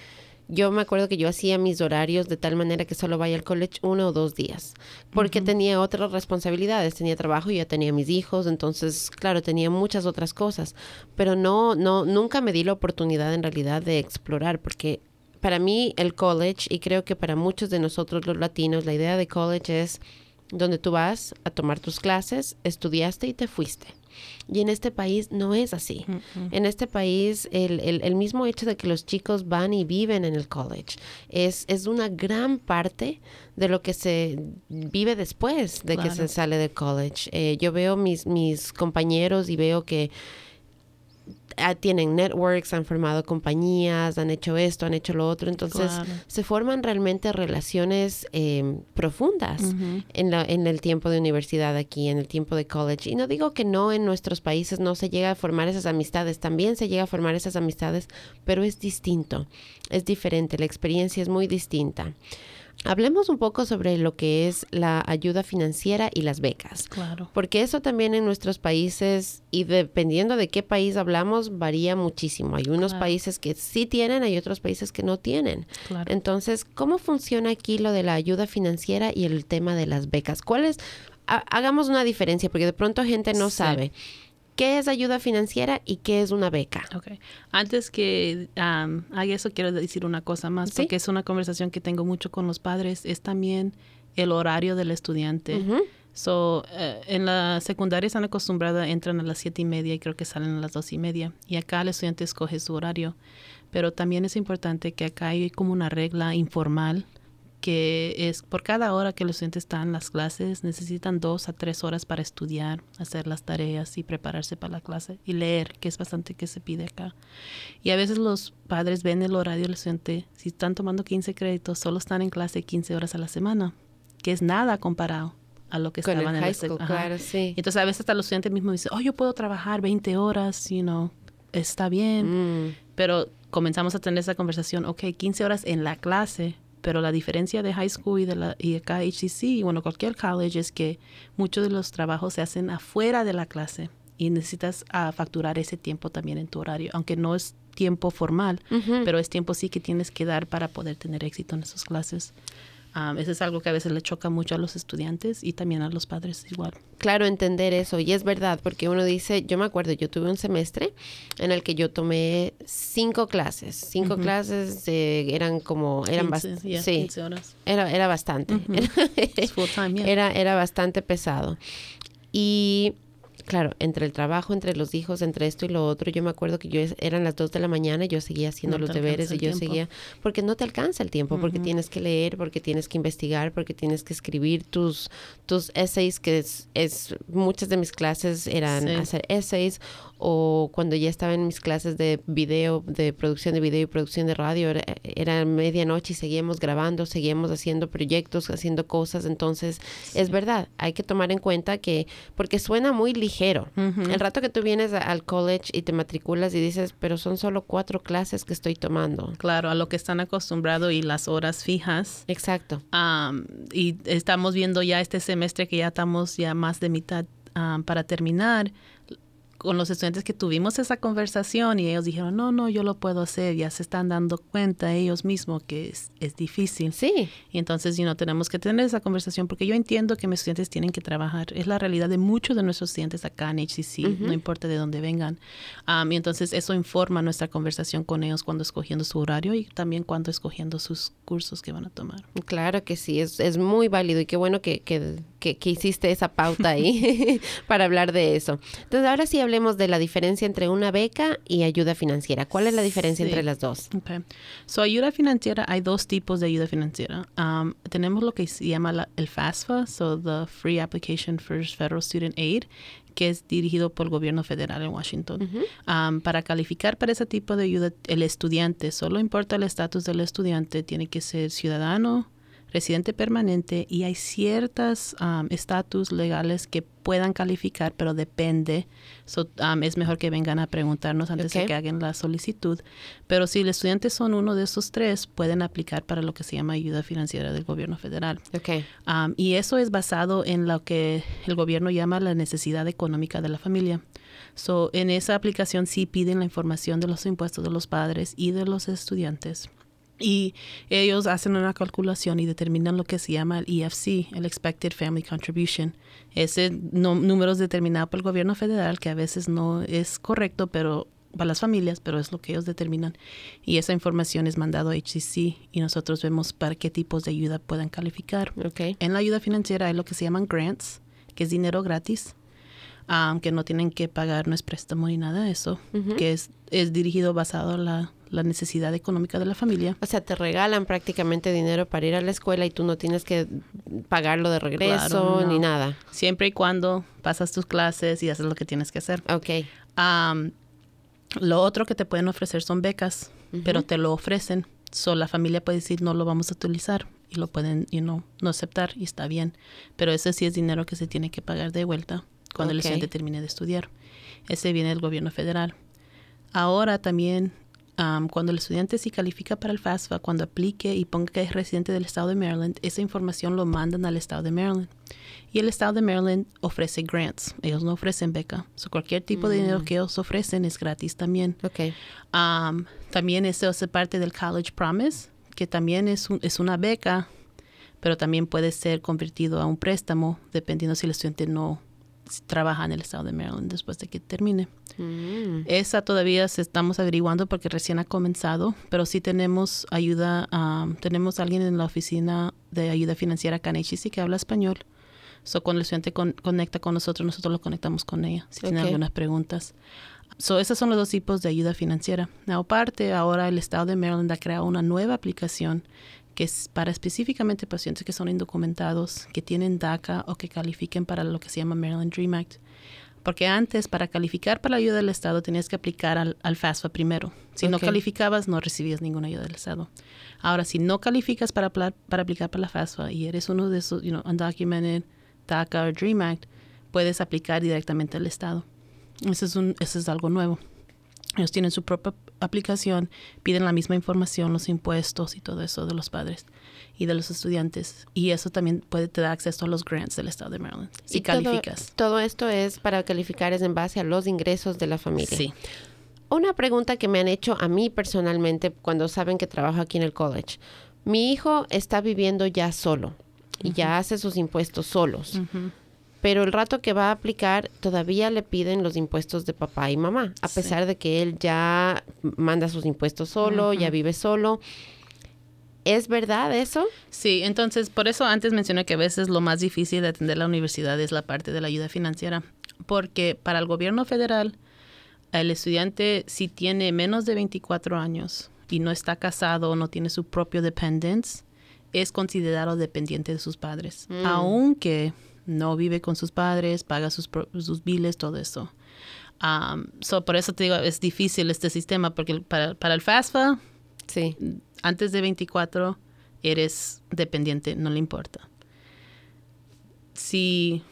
yo me acuerdo que yo hacía mis horarios de tal manera que solo vaya al college uno o dos días, porque tenía otras responsabilidades, tenía trabajo y ya tenía mis hijos, entonces, claro, tenía muchas otras cosas, pero no, no, nunca me di la oportunidad en realidad de explorar, porque para mí el college, y creo que para muchos de nosotros los latinos, la idea de college es donde tú vas a tomar tus clases, estudiaste y te fuiste. Y en este país no es así. En este país el, el, mismo hecho de que los chicos van y viven en el college es, es una gran parte de lo que se vive después de que se sale del college. Eh, yo veo mis, mis compañeros y veo que tienen networks, han formado compañías, han hecho esto, han hecho lo otro. Entonces se forman realmente relaciones em, profundas en, la, en el tiempo de universidad aquí, en el tiempo de college. Y no digo que no en nuestros países no se llega a formar esas amistades, también se llega a formar esas amistades, pero es distinto, es diferente, la experiencia es muy distinta. Hablemos un poco sobre lo que es la ayuda financiera y las becas. Claro. Porque eso también en nuestros países, y dependiendo de qué país hablamos, varía muchísimo. Hay unos países que sí tienen, hay otros países que no tienen. Claro. Entonces, ¿cómo funciona aquí lo de la ayuda financiera y el tema de las becas? ¿Cuáles? Hagamos una diferencia, porque de pronto gente no sabe. ¿Qué es ayuda financiera y qué es una beca? Okay. Antes que haga eso, quiero decir una cosa más, porque es una conversación que tengo mucho con los padres. Es también el horario del estudiante. So, eh, en la secundaria están acostumbrados, entran a las siete y media y creo que salen a las dos y media. Y acá el estudiante escoge su horario. Pero también es importante que acá hay como una regla informal que es por cada hora que los estudiantes están en las clases, necesitan dos a tres horas para estudiar, hacer las tareas y prepararse para la clase y leer, que es bastante que se pide acá. Y a veces los padres ven el horario del estudiante, si están tomando 15 créditos, solo están en clase 15 horas a la semana, que es nada comparado a lo que Con el estaban en high la school, ajá. claro, sí. Entonces a veces hasta los estudiantes mismos dicen, oh, yo puedo trabajar 20 horas, you know, está bien. Mm, Pero comenzamos a tener esa conversación, ok, 15 horas en la clase, pero la diferencia de high school y de la y acá HCC, y bueno, cualquier college es que muchos de los trabajos se hacen afuera de la clase y necesitas ah, facturar ese tiempo también en tu horario, aunque no es tiempo formal, pero es tiempo sí que tienes que dar para poder tener éxito en esas clases. Ah, eso es algo que a veces le choca mucho a los estudiantes y también a los padres igual. Claro, entender eso. Y es verdad, porque uno dice, yo me acuerdo, yo tuve un semestre en el que yo tomé cinco clases. Cinco clases eh, eran como, eran 15, bast- yeah, sí, 15 horas. era, era bastante. Es (laughs) full time, yeah. era, era bastante pesado. Y claro, entre el trabajo, entre los hijos, entre esto y lo otro, yo me acuerdo que yo es- eran las 2 de la mañana, yo seguía haciendo No los deberes y yo tiempo. seguía, porque no te alcanza el tiempo, porque tienes que leer, porque tienes que investigar, porque tienes que escribir tus, tus essays, que es, es muchas de mis clases eran Sí. hacer essays, o cuando ya estaba en mis clases de video, de producción de video y producción de radio, era, era medianoche y seguíamos grabando, seguíamos haciendo proyectos, haciendo cosas, entonces es verdad, hay que tomar en cuenta que, porque suena muy ligero, el rato que tú vienes al college y te matriculas y dices, pero son solo cuatro clases que estoy tomando. Claro, a lo que están acostumbrados y las horas fijas. Exacto. Am, y estamos viendo ya este semestre que ya estamos ya más de mitad am, para terminar con los estudiantes que tuvimos esa conversación y ellos dijeron, no, no, yo lo puedo hacer, ya se están dando cuenta ellos mismos que es, es difícil. Sí, Y entonces, you know, tenemos que tener esa conversación porque yo entiendo que mis estudiantes tienen que trabajar. Es la realidad de muchos de nuestros estudiantes acá en HCC, no importa de dónde vengan. Am, y entonces eso informa nuestra conversación con ellos cuando escogiendo su horario y también cuando escogiendo sus cursos que van a tomar. claro que sí, es, es muy válido y qué bueno que, que, que, que hiciste esa pauta ahí (laughs) para hablar de eso. Entonces, ahora sí hablemos de la diferencia entre una beca y ayuda financiera. ¿Cuál es la diferencia Sí. entre las dos? Okay. So, ayuda financiera, hay dos tipos de ayuda financiera. Um, tenemos lo que se llama la- el FAFSA, so the Free Application for Federal Student Aid, que es dirigido por el gobierno federal en Washington. Um, para calificar para ese tipo de ayuda, el estudiante, solo importa el estatus del estudiante, tiene que ser ciudadano, residente permanente y hay ciertas um, estatus legales que puedan calificar, pero depende. So, um, es mejor que vengan a preguntarnos antes de que hagan la solicitud. Pero si los estudiantes son uno de esos tres, pueden aplicar para lo que se llama ayuda financiera del gobierno federal. Um, y eso es basado en lo que el gobierno llama la necesidad económica de la familia. So, en esa aplicación sí piden la información de los impuestos de los padres y de los estudiantes. Y ellos hacen una calculación y determinan lo que se llama el EFC, el Expected Family Contribution. Ese no- número es determinado por el gobierno federal, que a veces no es correcto, pero para las familias, pero es lo que ellos determinan. Y esa información es mandado a HCC y nosotros vemos para qué tipos de ayuda puedan calificar. En la ayuda financiera hay lo que se llaman grants, que es dinero gratis, aunque no tienen que pagar, no es préstamo ni nada de eso, que es, es dirigido basado en la, la necesidad económica de la familia. O sea, te regalan prácticamente dinero para ir a la escuela y tú no tienes que pagarlo de regreso Claro, no. ni nada. Siempre y cuando pasas tus clases y haces lo que tienes que hacer. Ok, lo otro que te pueden ofrecer son becas, pero te lo ofrecen. So, la familia puede decir no lo vamos a utilizar y lo pueden you know, no aceptar y está bien. Pero ese sí es dinero que se tiene que pagar de vuelta cuando el estudiante termine de estudiar. Ese viene del gobierno federal. Ahora también, am, cuando el estudiante sí califica para el FAFSA, cuando aplique y ponga que es residente del estado de Maryland, esa información lo mandan al estado de Maryland. Y el estado de Maryland ofrece grants. Ellos no ofrecen beca. So, cualquier tipo de dinero que ellos ofrecen es gratis también. ok. Um, también eso hace parte del College Promise, que también es, un- es una beca, pero también puede ser convertido a un préstamo, dependiendo si el estudiante no trabaja en el estado de Maryland después de que termine. Mm, Esa todavía se estamos averiguando porque recién ha comenzado, pero sí tenemos ayuda, um, tenemos alguien en la oficina de ayuda financiera HEC que habla español. So, cuando el estudiante con- conecta con nosotros, nosotros lo conectamos con ella, si tiene Ok. algunas preguntas. So, esos son los dos tipos de ayuda financiera. Aparte, ahora el estado de Maryland ha creado una nueva aplicación que es para específicamente pacientes que son indocumentados, que tienen DACA o que califiquen para lo que se llama Maryland Dream Act. Porque antes, para calificar para la ayuda del Estado, tenías que aplicar al, al FAFSA primero. Si no Ok. calificabas, no recibías ninguna ayuda del Estado. Ahora, si no calificas para, para aplicar para la FAFSA y eres uno de esos, you know, undocumented, DACA o DREAM Act, puedes aplicar directamente al Estado. Eso es, un, eso es algo nuevo. Ellos tienen su propia aplicación, piden la misma información, los impuestos y todo eso de los padres y de los estudiantes. Y eso también puede te da acceso a los grants del estado de Maryland, si Y calificas. Todo, todo esto es para calificar es en base a los ingresos de la familia. Sí. Una pregunta que me han hecho a mí personalmente cuando saben que trabajo aquí en el college. Mi hijo está viviendo ya solo y ya hace sus impuestos solos. Pero el rato que va a aplicar todavía le piden los impuestos de papá y mamá, a Sí. pesar de que él ya manda sus impuestos solo, ya vive solo. ¿Es verdad eso? Sí, entonces por eso antes mencioné que a veces lo más difícil de atender la universidad es la parte de la ayuda financiera, porque para el gobierno federal, el estudiante si tiene menos de 24 años y no está casado o no tiene su propio dependence, es considerado dependiente de sus padres, aunque no vive con sus padres, paga sus, sus biles, todo eso. Um, so por eso te digo, es difícil este sistema, porque para, para el FAFSA, Sí. antes de 24 eres dependiente, no le importa. Si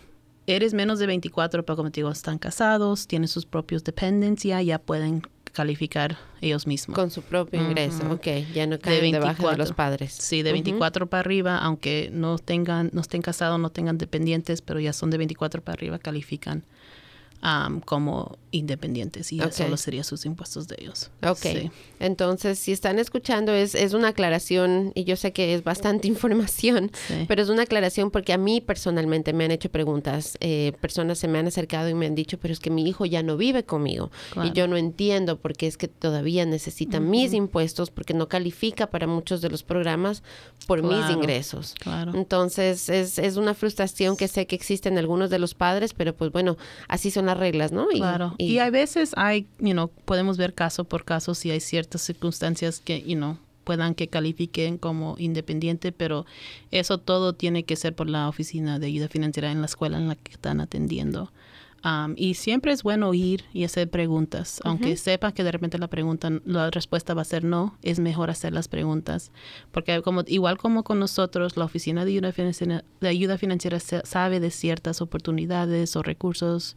eres menos de 24, pero como te digo, están casados, tienen sus propios dependencias, ya pueden calificar ellos mismos. Con su propio ingreso, Ujú. ok, ya no caen debajo de 24. los padres. Sí, de Ujú. 24 para arriba, aunque no tengan, no estén casados, no tengan dependientes, pero ya son de 24 para arriba, califican como independientes y ya Ok. solo serían sus impuestos de ellos. Ok, Sí. entonces si están escuchando es, es una aclaración y yo sé que es bastante (laughs) información, Sí. pero es una aclaración porque a mí personalmente me han hecho preguntas, eh, personas se me han acercado y me han dicho, pero es que mi hijo ya no vive conmigo Claro. y yo no entiendo por qué es que todavía necesita mis impuestos porque no califica para muchos de los programas por mis ingresos. Claro. Entonces es, es una frustración que sé que existe en algunos de los padres, pero pues bueno, así son las reglas, ¿no? Y- Claro. Y- Y, a veces hay, you know, podemos ver caso por caso si hay ciertas circunstancias que, you know, puedan que califiquen como independiente, pero eso todo tiene que ser por la oficina de ayuda financiera en la escuela en la que están atendiendo. Um, y siempre es bueno ir y hacer preguntas, aunque sepa que de repente la pregunta, la respuesta va a ser no, es mejor hacer las preguntas, porque como igual como con nosotros, la oficina de ayuda financiera, de ayuda financiera sabe de ciertas oportunidades o recursos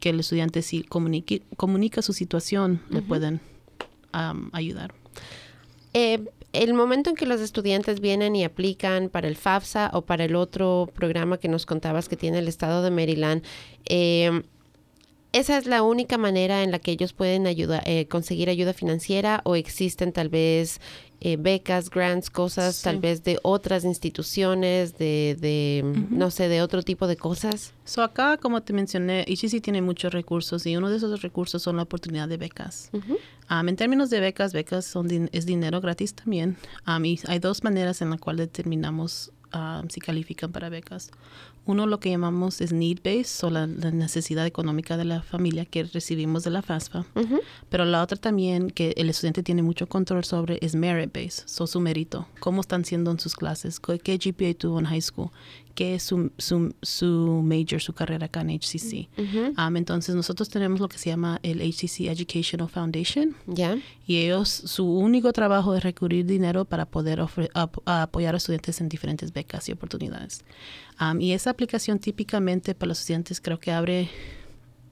que el estudiante si comunique- comunica su situación le pueden um, ayudar. Eh, el momento en que los estudiantes vienen y aplican para el FAFSA o para el otro programa que nos contabas que tiene el estado de Maryland, eh, ¿esa es la única manera en la que ellos pueden eh, conseguir ayuda financiera o existen tal vez eh, becas, grants, cosas Sí. tal vez de otras instituciones, de, de no sé, de otro tipo de cosas? So acá, como te mencioné, HCC tiene muchos recursos y uno de esos recursos son la oportunidad de becas. Ujú. Um, en términos de becas, becas son din- es dinero gratis también. Um, y hay dos maneras en las cuales determinamos um, si califican para becas. Uno lo que llamamos es need-based, o la, la necesidad económica de la familia que recibimos de la FAFSA. Ujú. Pero la otra también que el estudiante tiene mucho control sobre es merit-based, so su mérito. Cómo están siendo en sus clases, qué qué GPA tuvo en high school, qué es su, su, su major, su carrera acá en HCC. Ujú. Um, entonces nosotros tenemos lo que se llama el HCC Educational Foundation ¿Ya? y ellos su único trabajo es recurrir dinero para poder ofre- ap- apoyar a estudiantes en diferentes becas y oportunidades. Um, y esa aplicación típicamente para los estudiantes creo que abre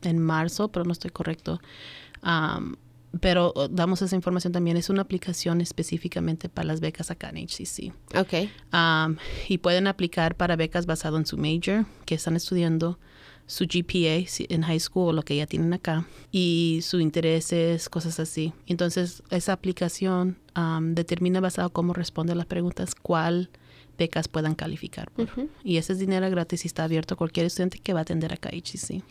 en marzo, pero no estoy correcto. Um, pero uh, damos esa información también. Es una aplicación específicamente para las becas acá en HCC. Ok. Um, y pueden aplicar para becas basado en su major que están estudiando, su GPA en high school o lo que ya tienen acá, y sus intereses, cosas así. Entonces, esa aplicación um, determina basado cómo responde a las preguntas cuál becas puedan calificar. por. Y ese es dinero gratis y está abierto a cualquier estudiante que va a atender acá a HCC.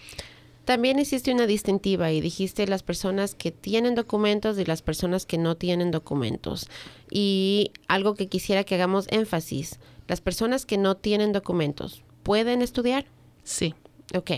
También hiciste una distintiva y dijiste las personas que tienen documentos y las personas que no tienen documentos. Y algo que quisiera que hagamos énfasis, las personas que no tienen documentos, ¿pueden estudiar? Sí. Ok,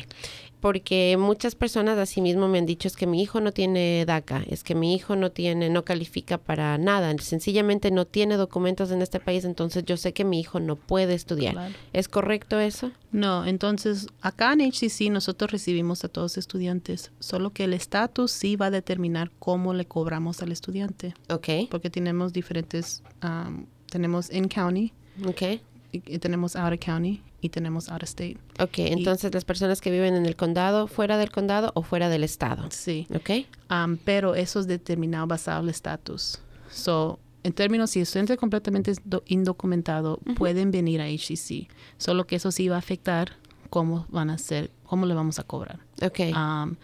porque muchas personas asimismo me han dicho es que mi hijo no tiene DACA, es que mi hijo no tiene, no califica para nada, sencillamente no tiene documentos en este país, entonces yo sé que mi hijo no puede estudiar. Claro. ¿Es correcto eso? No, entonces acá en HCC nosotros recibimos a todos los estudiantes, solo que el estatus sí va a determinar cómo le cobramos al estudiante, Ok, porque tenemos diferentes, um, tenemos in county ok, y, y tenemos out of county y tenemos out of state. Ok, entonces las personas que viven en el condado, fuera del condado o fuera del estado. Sí. Ok. Um, pero eso es determinado basado en el estatus. So, en términos, si el estudiante es completamente do- indocumentado, pueden venir a HCC. Solo que eso sí va a afectar cómo van a hacer, cómo le vamos a cobrar. Ok. Um,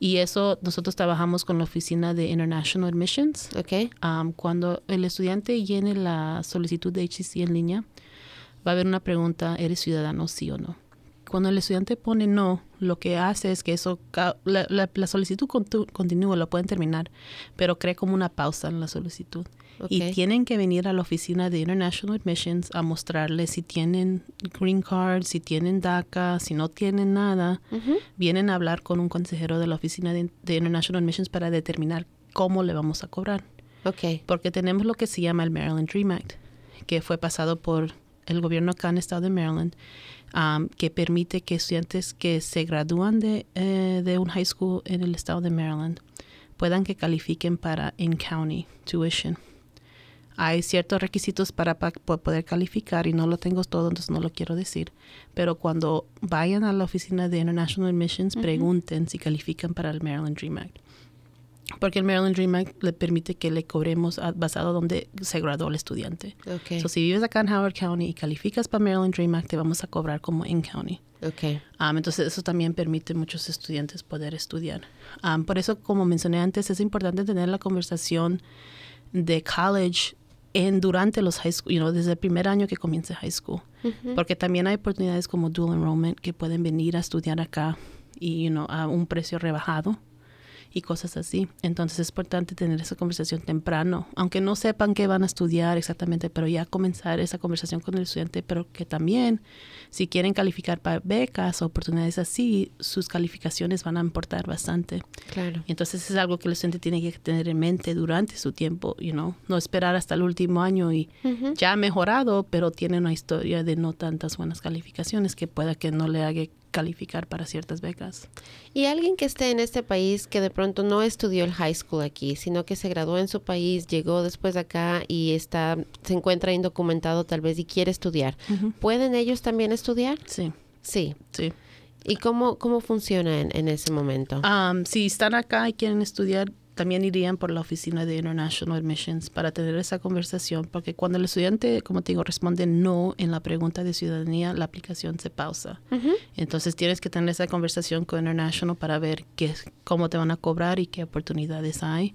y eso nosotros trabajamos con la oficina de International Admissions. ok. Um, cuando el estudiante llene la solicitud de HCC en línea, va a haber una pregunta, ¿eres ciudadano sí o no? Cuando el estudiante pone no, lo que hace es que eso, la, la- la solicitud continúa, lo pueden terminar, pero crea como una pausa en la solicitud. Y tienen que venir a la oficina de International Admissions a mostrarles si tienen green card, si tienen DACA, si no tienen nada. Vienen a hablar con un consejero de la oficina de, de International Admissions para determinar cómo le vamos a cobrar Ok. porque tenemos lo que se llama el Maryland Dream Act, que fue pasado por el gobierno acá en el estado de Maryland, um, que permite que estudiantes que se gradúan de, eh, de un high school en el estado de Maryland puedan que califiquen para in-county tuition. Hay ciertos requisitos para, pa- po- poder calificar y no lo tengo todo, entonces no lo quiero decir. Pero cuando vayan a la oficina de International Admissions, pregunten si califican para el Maryland Dream Act. Porque el Maryland Dream Act le permite que le cobremos a- basado donde se graduó el estudiante. Ok. So, si vives acá en Howard County y calificas para Maryland Dream Act, te vamos a cobrar como in county. ok. Um, entonces, eso también permite a muchos estudiantes poder estudiar. Um, por eso, como mencioné antes, es importante tener la conversación de college en durante los high school, you know, desde el primer año que comience high school. Porque también hay oportunidades como dual enrollment que pueden venir a estudiar acá y, you know, a un precio rebajado y cosas así. Entonces es importante tener esa conversación temprano, aunque no sepan qué van a estudiar exactamente, pero ya comenzar esa conversación con el estudiante, pero que también si quieren calificar para becas o oportunidades así, sus calificaciones van a importar bastante. Claro. Y entonces es algo que el estudiante tiene que tener en mente durante su tiempo, you know, no esperar hasta el último año y ya ha mejorado, pero tiene una historia de no tantas buenas calificaciones que pueda que no le haga calificar para ciertas becas. Y alguien que esté en este país que de pronto no estudió el high school aquí, sino que se graduó en su país, llegó después de acá y está se encuentra indocumentado tal vez y quiere estudiar, ¿pueden ellos también estudiar? Sí, Sí. sí. ¿Y cómo, cómo funciona en, en ese momento? Um, si están acá y quieren estudiar, también irían por la oficina de International Admissions para tener esa conversación, porque cuando el estudiante, como te digo, responde no en la pregunta de ciudadanía, la aplicación se pausa. Entonces tienes que tener esa conversación con International para ver qué, cómo te van a cobrar y qué oportunidades hay.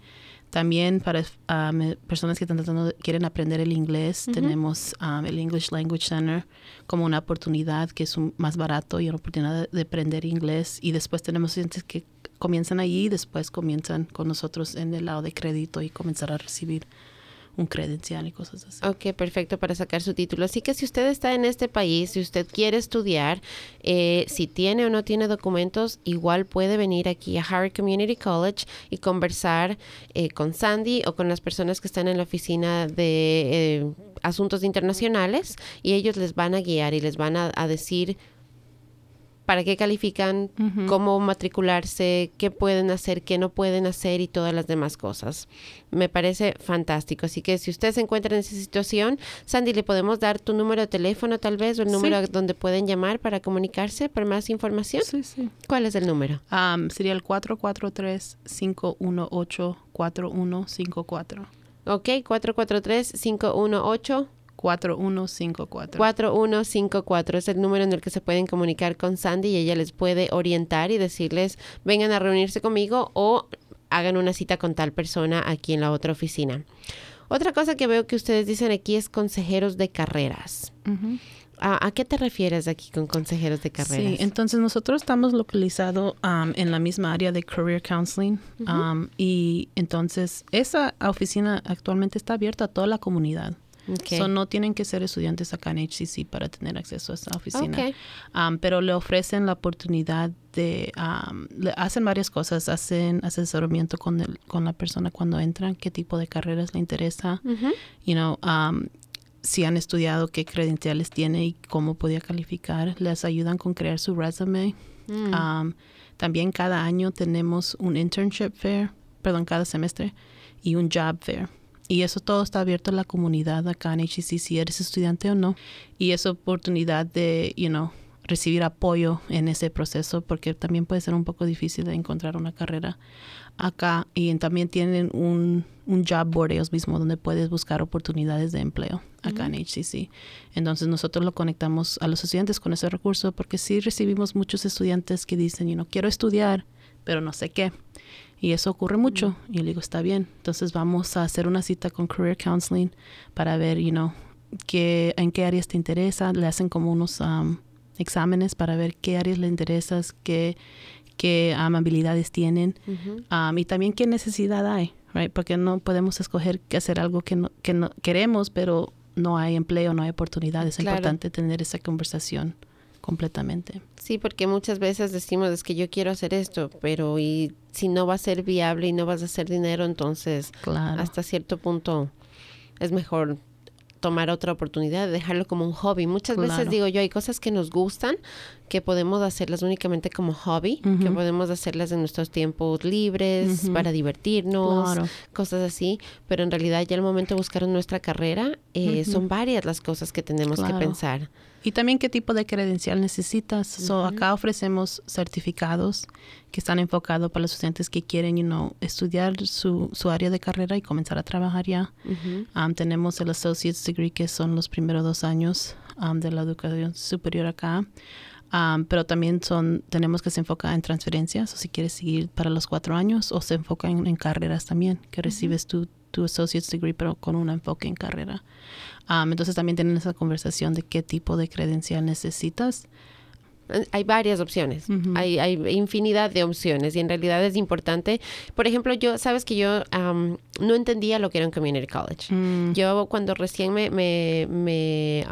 También para um, personas que están tratando, quieren aprender el inglés, tenemos um, el English Language Center como una oportunidad que es un- más barato y una oportunidad de aprender inglés. Y después tenemos estudiantes que comienzan allí y después comienzan con nosotros en el lado de crédito y comenzar a recibir un credencial y cosas así. Ok, perfecto para sacar su título. Así que si usted está en este país, si usted quiere estudiar, eh, si tiene o no tiene documentos, igual puede venir aquí a Harvard Community College y conversar eh, con Sandy o con las personas que están en la oficina de eh, asuntos internacionales y ellos les van a guiar y les van a, a decir para qué califican, cómo matricularse, qué pueden hacer, qué no pueden hacer y todas las demás cosas. Me parece fantástico. Así que si usted se encuentra en esa situación, Sandy, ¿le podemos dar tu número de teléfono tal vez o el Sí. número donde pueden llamar para comunicarse para más información? Sí, sí. ¿Cuál es el número? Um, sería el 443-518-4154. Ok, 443-518. 4154. 4154 es el número en el que se pueden comunicar con Sandy y ella les puede orientar y decirles vengan a reunirse conmigo o hagan una cita con tal persona aquí en la otra oficina. Otra cosa que veo que ustedes dicen aquí es consejeros de carreras. Ujú. ¿A, a qué te refieres aquí con consejeros de carreras? Sí, entonces nosotros estamos localizados um, en la misma área de Career Counseling um, y entonces esa oficina actualmente está abierta a toda la comunidad. Ok. So, no tienen que ser estudiantes acá en HCC para tener acceso a esa oficina. Ok. Um, pero le ofrecen la oportunidad de, um, le hacen varias cosas, hacen asesoramiento con, el- con la persona cuando entran, qué tipo de carreras le interesa, Ujú. you know, um, si han estudiado, qué credenciales tiene y cómo podía calificar. Les ayudan con crear su resume. Mm. Um, también cada año tenemos un internship fair, perdón, cada semestre, y un job fair. Y eso todo está abierto a la comunidad acá en HCC, si eres estudiante o no. Y esa oportunidad de, you know, recibir apoyo en ese proceso, porque también puede ser un poco difícil de encontrar una carrera acá. Y también tienen un, un job board ellos mismos donde puedes buscar oportunidades de empleo acá en HCC. Entonces nosotros lo conectamos a los estudiantes con ese recurso, porque sí recibimos muchos estudiantes que dicen, you know, quiero estudiar, pero no sé qué. Y eso ocurre mucho. Y le digo, está bien. Entonces vamos a hacer una cita con Career Counseling para ver, you know, qué, en qué áreas te interesa. Le hacen como unos um, exámenes para ver qué áreas le interesas, qué, qué um, habilidades tienen um, y también qué necesidad hay, right? Porque no podemos escoger que hacer algo que no, que no queremos, pero no hay empleo, no hay oportunidades. Es importante tener esa conversación completamente. Sí, porque muchas veces decimos es que yo quiero hacer esto, pero y si no va a ser viable y no vas a hacer dinero, entonces hasta cierto punto es mejor tomar otra oportunidad, dejarlo como un hobby. Muchas veces digo yo, hay cosas que nos gustan, que podemos hacerlas únicamente como hobby, que podemos hacerlas en nuestros tiempos libres, para divertirnos, cosas así, pero en realidad ya el momento de buscar nuestra carrera, eh, son varias las cosas que tenemos que pensar. Y también qué tipo de credencial necesitas. so, acá ofrecemos certificados que están enfocados para los estudiantes que quieren you know, estudiar su, su área de carrera y comenzar a trabajar ya. Um, tenemos el Associate's Degree, que son los primeros dos años um, de la educación superior acá. Um, pero también son, tenemos que se enfoca en transferencias, o si quieres seguir para los cuatro años, o se enfoca en, carreras también, que recibes tu, tu Associate's Degree, pero con un enfoque en carrera entonces también tienen esa conversación de qué tipo de credencial necesitas. Hay varias opciones, hay, hay, infinidad de opciones y en realidad es importante. Por ejemplo, yo, sabes que yo no entendía lo que era un community college. Mm. Yo cuando recién me, me, me,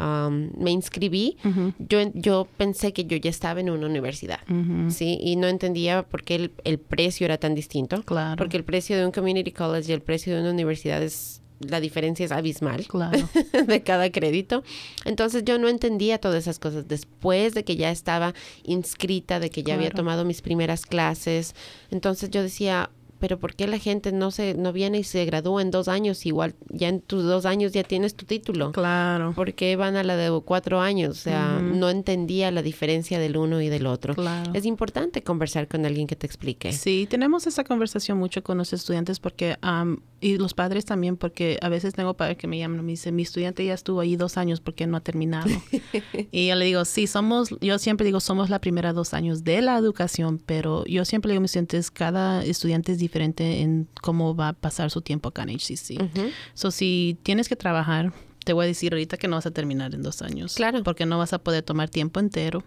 me inscribí, yo, yo pensé que yo ya estaba en una universidad, ¿sí? Y no entendía por qué el, el precio era tan distinto. Claro. Porque el precio de un community college y el precio de una universidad es la diferencia es abismal (laughs) claro. de cada crédito. Entonces yo no entendía todas esas cosas. Después de que ya estaba inscrita, de que ya había tomado mis primeras clases, entonces yo decía, pero ¿por qué la gente no se no viene y se gradúa en dos años? Igual ya en tus dos años ya tienes tu título. Claro. ¿Por qué van a la de cuatro años? O sea, no entendía la diferencia del uno y del otro. Claro. Es importante conversar con alguien que te explique. Sí, tenemos esa conversación mucho con los estudiantes porque y los padres también porque a veces tengo padres que me llaman y me dicen mi estudiante ya estuvo ahí dos años porque no ha terminado. (laughs) y yo le digo sí somos yo siempre digo somos la primera dos años de la educación pero yo siempre le digo a mis estudiantes cada estudiante es diferente diferente en cómo va a pasar su tiempo acá en HCC. So, si tienes que trabajar, te voy a decir ahorita que no vas a terminar en dos años. Claro. Porque no vas a poder tomar tiempo entero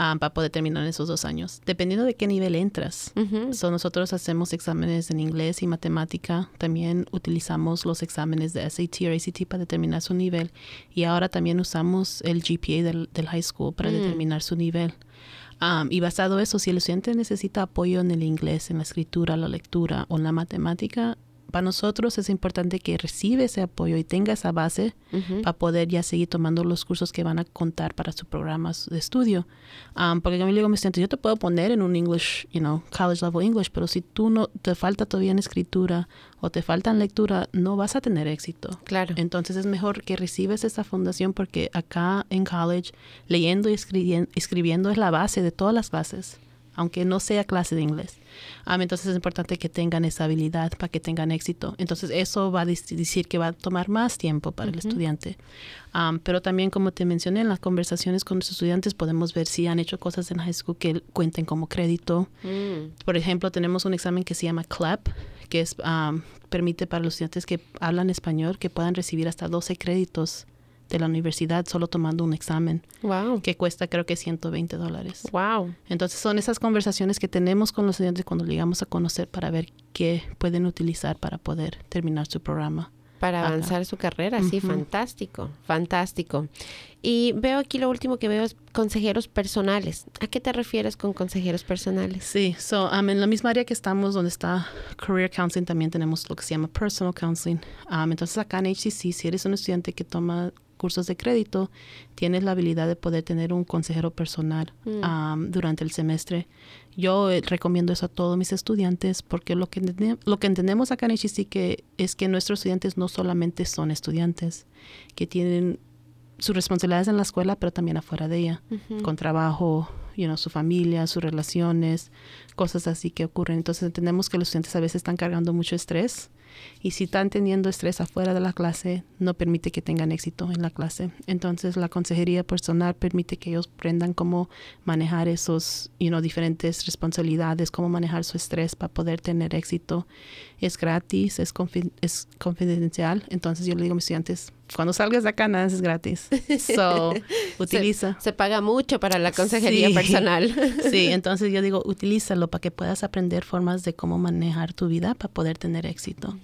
um, para poder terminar en esos dos años. Dependiendo de qué nivel entras. so, nosotros hacemos exámenes en inglés y matemática. También utilizamos los exámenes de SAT o ACT para determinar su nivel. Y ahora también usamos el GPA del, high school para mm. determinar su nivel y basado en eso, si el estudiante necesita apoyo en el inglés, en la escritura, la lectura o en la matemática, para nosotros es importante que reciba ese apoyo y tenga esa base para poder ya seguir tomando los cursos que van a contar para su programa de estudio. Um, porque yo me digo a mis estudiantes, yo te puedo poner en un English, you know, college level English, pero si tú no te falta todavía en escritura o te falta en lectura, no vas a tener éxito. Claro. Entonces es mejor que recibes esa fundación porque acá en college, leyendo y escribiendo es la base de todas las bases aunque no sea clase de inglés. entonces es importante que tengan esa habilidad para que tengan éxito. Entonces eso va a decir que va a tomar más tiempo para el estudiante. pero también, como te mencioné, en las conversaciones con los estudiantes podemos ver si han hecho cosas en high school que cuenten como crédito. Mm. Por ejemplo, tenemos un examen que se llama CLAP, que es, permite para los estudiantes que hablan español que puedan recibir hasta 12 créditos de la universidad solo tomando un examen. Wow. Que cuesta creo que 120 dólares. Wow. Entonces son esas conversaciones que tenemos con los estudiantes cuando llegamos a conocer para ver qué pueden utilizar para poder terminar su programa. Para avanzar su carrera, sí, fantástico, fantástico. Y veo aquí lo último que veo es consejeros personales. ¿A qué te refieres con consejeros personales? Sí, so, um, en la misma área que estamos, donde está Career Counseling, también tenemos lo que se llama Personal Counseling. Um, entonces, acá en HCC, si eres un estudiante que toma recursos de crédito, tienes la habilidad de poder tener un consejero personal Mm. durante el semestre. Yo eh, recomiendo eso a todos mis estudiantes porque lo que, lo que entendemos acá en HEC que es que nuestros estudiantes no solamente son estudiantes, que tienen sus responsabilidades en la escuela, pero también afuera de ella, con trabajo, you know, su familia, sus relaciones, cosas así que ocurren. Entonces entendemos que los estudiantes a veces están cargando mucho estrés y si están teniendo estrés afuera de la clase, no permite que tengan éxito en la clase. Entonces la consejería personal permite que ellos aprendan cómo manejar esos, you know, diferentes responsabilidades, cómo manejar su estrés para poder tener éxito. Es gratis, es, confi- es confidencial. Entonces yo le digo a mis estudiantes, cuando salgas de acá nada es gratis. (laughs) So, utiliza. Se paga mucho para la consejería Sí. personal. (laughs) Sí, (laughs) entonces yo digo, utilízalo para que puedas aprender formas de cómo manejar tu vida para poder tener éxito.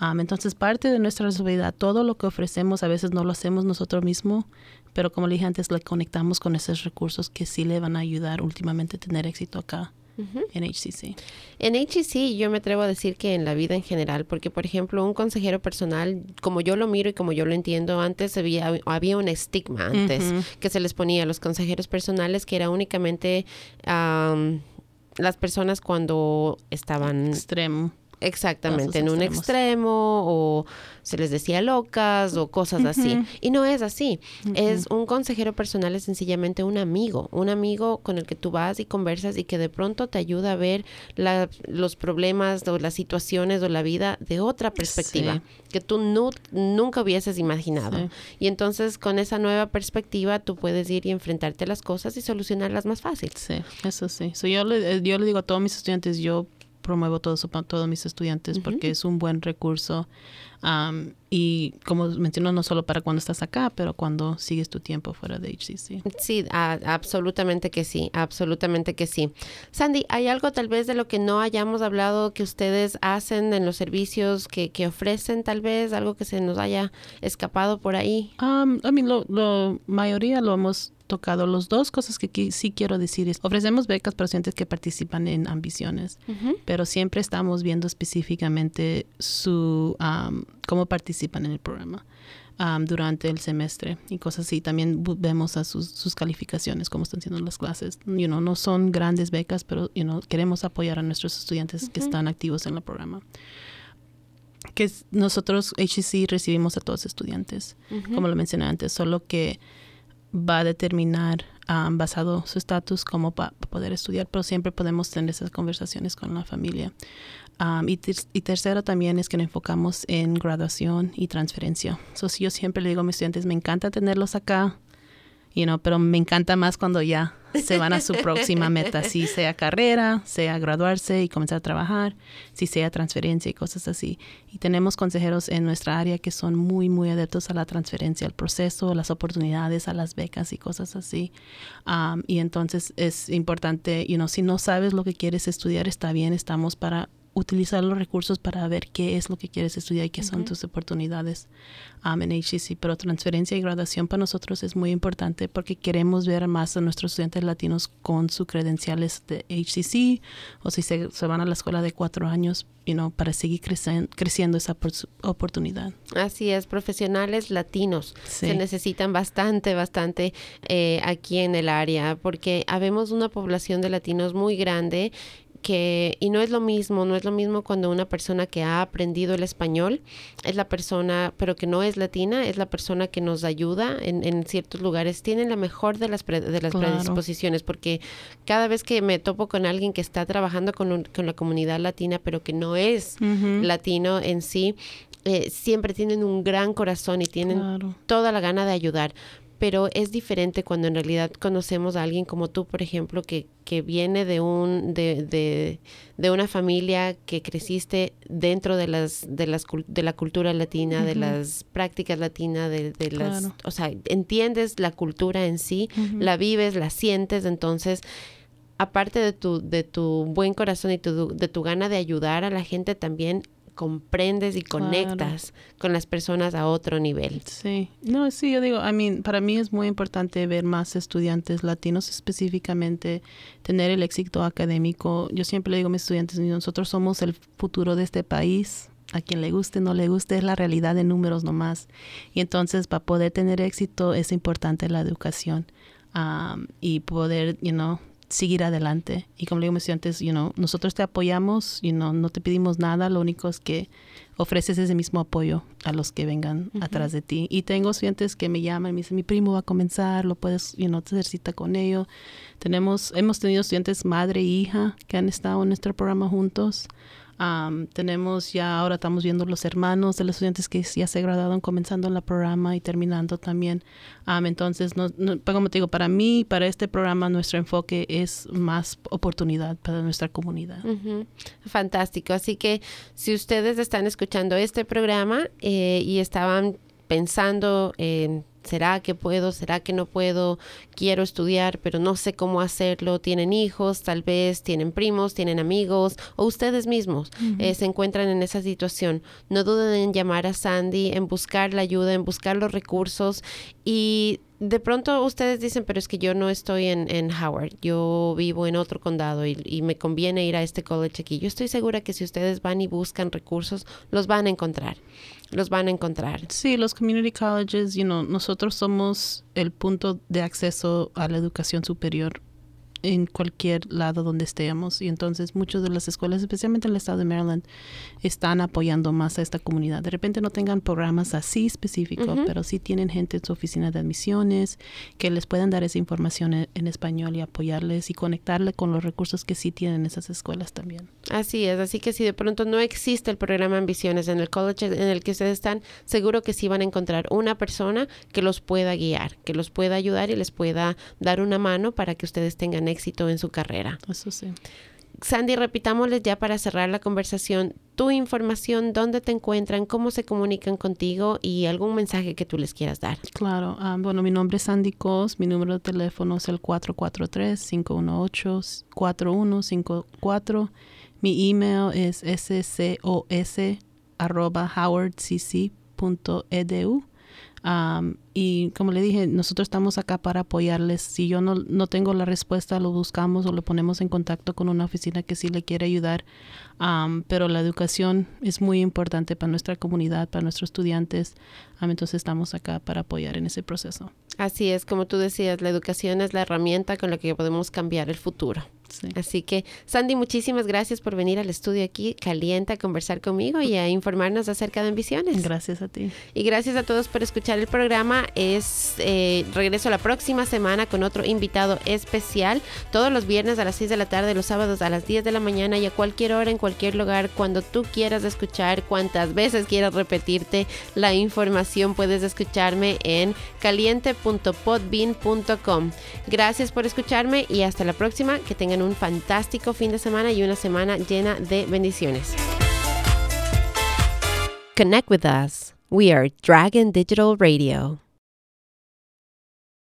Um, entonces, parte de nuestra responsabilidad, todo lo que ofrecemos, a veces no lo hacemos nosotros mismos, pero como le dije antes, le conectamos con esos recursos que sí le van a ayudar últimamente a tener éxito acá en HCC. En HEC yo me atrevo a decir que en la vida en general, porque por ejemplo un consejero personal, como yo lo miro y como yo lo entiendo, antes había, había un estigma antes que se les ponía a los consejeros personales que era únicamente am, las personas cuando estaban Extremo. Exactamente en un extremos. extremo o se les decía locas o cosas así. Y no es así. Es un consejero personal es sencillamente un amigo, un amigo con el que tú vas y conversas y que de pronto te ayuda a ver la- los problemas o las situaciones o la vida de otra perspectiva que tú nu- nunca hubieses imaginado. Sí. Y entonces con esa nueva perspectiva tú puedes ir y enfrentarte a las cosas y solucionarlas más fácil. Sí, eso sí. So, yo, le, eh, yo le digo a todos mis estudiantes, yo promuevo todo eso para todos mis estudiantes porque es un buen recurso. um, y como menciono, no solo para cuando estás acá, pero cuando sigues tu tiempo fuera de HCC. Sí, a- absolutamente que sí, absolutamente que sí. Sandy, ¿hay algo tal vez de lo que no hayamos hablado que ustedes hacen en los servicios que, que ofrecen tal vez? Algo que se nos haya escapado por ahí. Um, I mean, lo, lo mayoría lo hemos tocado. Los dos cosas que sí quiero decir es, ofrecemos becas para estudiantes que participan en ambiciones, pero siempre estamos viendo específicamente su um, cómo participan en el programa um, durante el semestre y cosas así. También vemos a sus, sus calificaciones, cómo están siendo las clases. You know, no son grandes becas, pero you know, queremos apoyar a nuestros estudiantes que están activos en el programa. Que nosotros, HEC, recibimos a todos estudiantes como lo mencioné antes, solo que va a determinar ah, basado su estatus cómo para poder estudiar, pero siempre podemos tener esas conversaciones con la familia. Um, y tercero también es que nos enfocamos en graduación y transferencia. So, si yo siempre le digo a mis estudiantes, me encanta tenerlos acá, you know, pero me encanta más cuando ya se van a su próxima meta, si (laughs) sea carrera, sea graduarse y comenzar a trabajar, si sea transferencia y cosas así. Y tenemos consejeros en nuestra área que son muy, muy adeptos a la transferencia, al proceso, a las oportunidades, a las becas y cosas así. Um, y entonces es importante, you know, si no sabes lo que quieres estudiar, está bien, estamos para utilizar los recursos para ver qué es lo que quieres estudiar y qué son tus oportunidades um, en HCC. Pero transferencia y graduación para nosotros es muy importante porque queremos ver más a nuestros estudiantes latinos con sus credenciales de HCC o si se, se van a la escuela de cuatro años, you know, para seguir crecen- creciendo esa por- oportunidad. Así es, profesionales latinos Sí. se necesitan bastante, bastante eh, aquí en el área, porque habemos una población de latinos muy grande que, y no es lo mismo, no es lo mismo cuando una persona que ha aprendido el español es la persona, pero que no es latina, es la persona que nos ayuda en, en ciertos lugares, tienen la mejor de las, pre- de las Claro. predisposiciones, porque cada vez que me topo con alguien que está trabajando con, un- con la comunidad latina, pero que no es latino en sí, eh, siempre tienen un gran corazón y tienen Claro. toda la gana de ayudar. Pero es diferente cuando en realidad conocemos a alguien como tú, por ejemplo, que, que viene de un de, de, de una familia que creciste dentro de las de las de la cultura latina, de las prácticas latinas, de, de las, Claro. o sea, entiendes la cultura en sí, la vives, la sientes, entonces aparte de tu de tu buen corazón y tu, de tu gana de ayudar a la gente también comprendes y Claro. conectas con las personas a otro nivel. Sí, no, sí, yo digo, I mean, para mí es muy importante ver más estudiantes latinos específicamente, tener el éxito académico. Yo siempre le digo a mis estudiantes, nosotros somos el futuro de este país, a quien le guste, no le guste, es la realidad de números nomás. Y entonces para poder tener éxito es importante la educación um, y poder, you know, seguir adelante. Y como le digo antes, you know, nosotros te apoyamos, you know, no te pedimos nada, lo único es que ofreces ese mismo apoyo a los que vengan atrás de ti. Y tengo estudiantes que me llaman y me dicen, mi primo va a comenzar, lo puedes, you know, hacer cita con ellos. Tenemos, hemos tenido estudiantes madre e hija que han estado en nuestro programa juntos tenemos ya, ahora estamos viendo los hermanos de los estudiantes que ya se graduaron comenzando en la programa y terminando también. entonces, no, como te digo, para mí, para este programa, nuestro enfoque es más oportunidad para nuestra comunidad. Fantástico. Así que si ustedes están escuchando este programa eh, y estaban pensando en ¿Será que puedo? ¿Será que no puedo? Quiero estudiar, pero no sé cómo hacerlo. Tienen hijos, tal vez tienen primos, tienen amigos o ustedes mismos eh, se encuentran en esa situación. No duden en llamar a Sandy, en buscar la ayuda, en buscar los recursos y de pronto ustedes dicen, pero es que yo no estoy en, en Howard, yo vivo en otro condado y, y, me conviene ir a este college aquí. Yo estoy segura que si ustedes van y buscan recursos, los van a encontrar los van a encontrar. Sí, los community colleges, you know, nosotros somos el punto de acceso a la educación superior en cualquier lado donde estemos. Y entonces muchas de las escuelas, especialmente en el estado de Maryland, están apoyando más a esta comunidad. De repente no tengan programas así específicos, pero sí tienen gente en su oficina de admisiones que les pueden dar esa información en, español y apoyarles y conectarle con los recursos que sí tienen esas escuelas también. Así es, así que si de pronto no existe el programa Ambiciones en el college en el que ustedes están, seguro que sí van a encontrar una persona que los pueda guiar, que los pueda ayudar y les pueda dar una mano para que ustedes tengan éxito en su carrera. Eso sí. Sandy, repitámosles ya para cerrar la conversación tu información, dónde te encuentran, cómo se comunican contigo y algún mensaje que tú les quieras dar. Claro, ah, bueno, mi nombre es Sandy Cos, mi número de teléfono es el 443-518-4154. Mi email es scos.howardcc.edu y como le dije, nosotros estamos acá para apoyarles. Si yo no, no tengo la respuesta, lo buscamos o lo ponemos en contacto con una oficina que sí le quiere ayudar. pero la educación es muy importante para nuestra comunidad, para nuestros estudiantes. entonces estamos acá para apoyar en ese proceso. Así es, como tú decías, la educación es la herramienta con la que podemos cambiar el futuro. Así que, Sandy, muchísimas gracias por venir al estudio aquí, caliente, a conversar conmigo y a informarnos acerca de ambiciones. Gracias a ti. Y gracias a todos por escuchar el programa. Es eh, regreso la próxima semana con otro invitado especial, todos los viernes a las 6 de la tarde, los sábados a las 10 de la mañana y a cualquier hora, en cualquier lugar, cuando tú quieras escuchar, cuantas veces quieras repetirte la información, puedes escucharme en caliente.podbean.com. Gracias por escucharme y hasta la próxima. Que tengan un fantástico fin de semana y una semana llena de bendiciones. Connect with us. We are Dragon Digital Radio.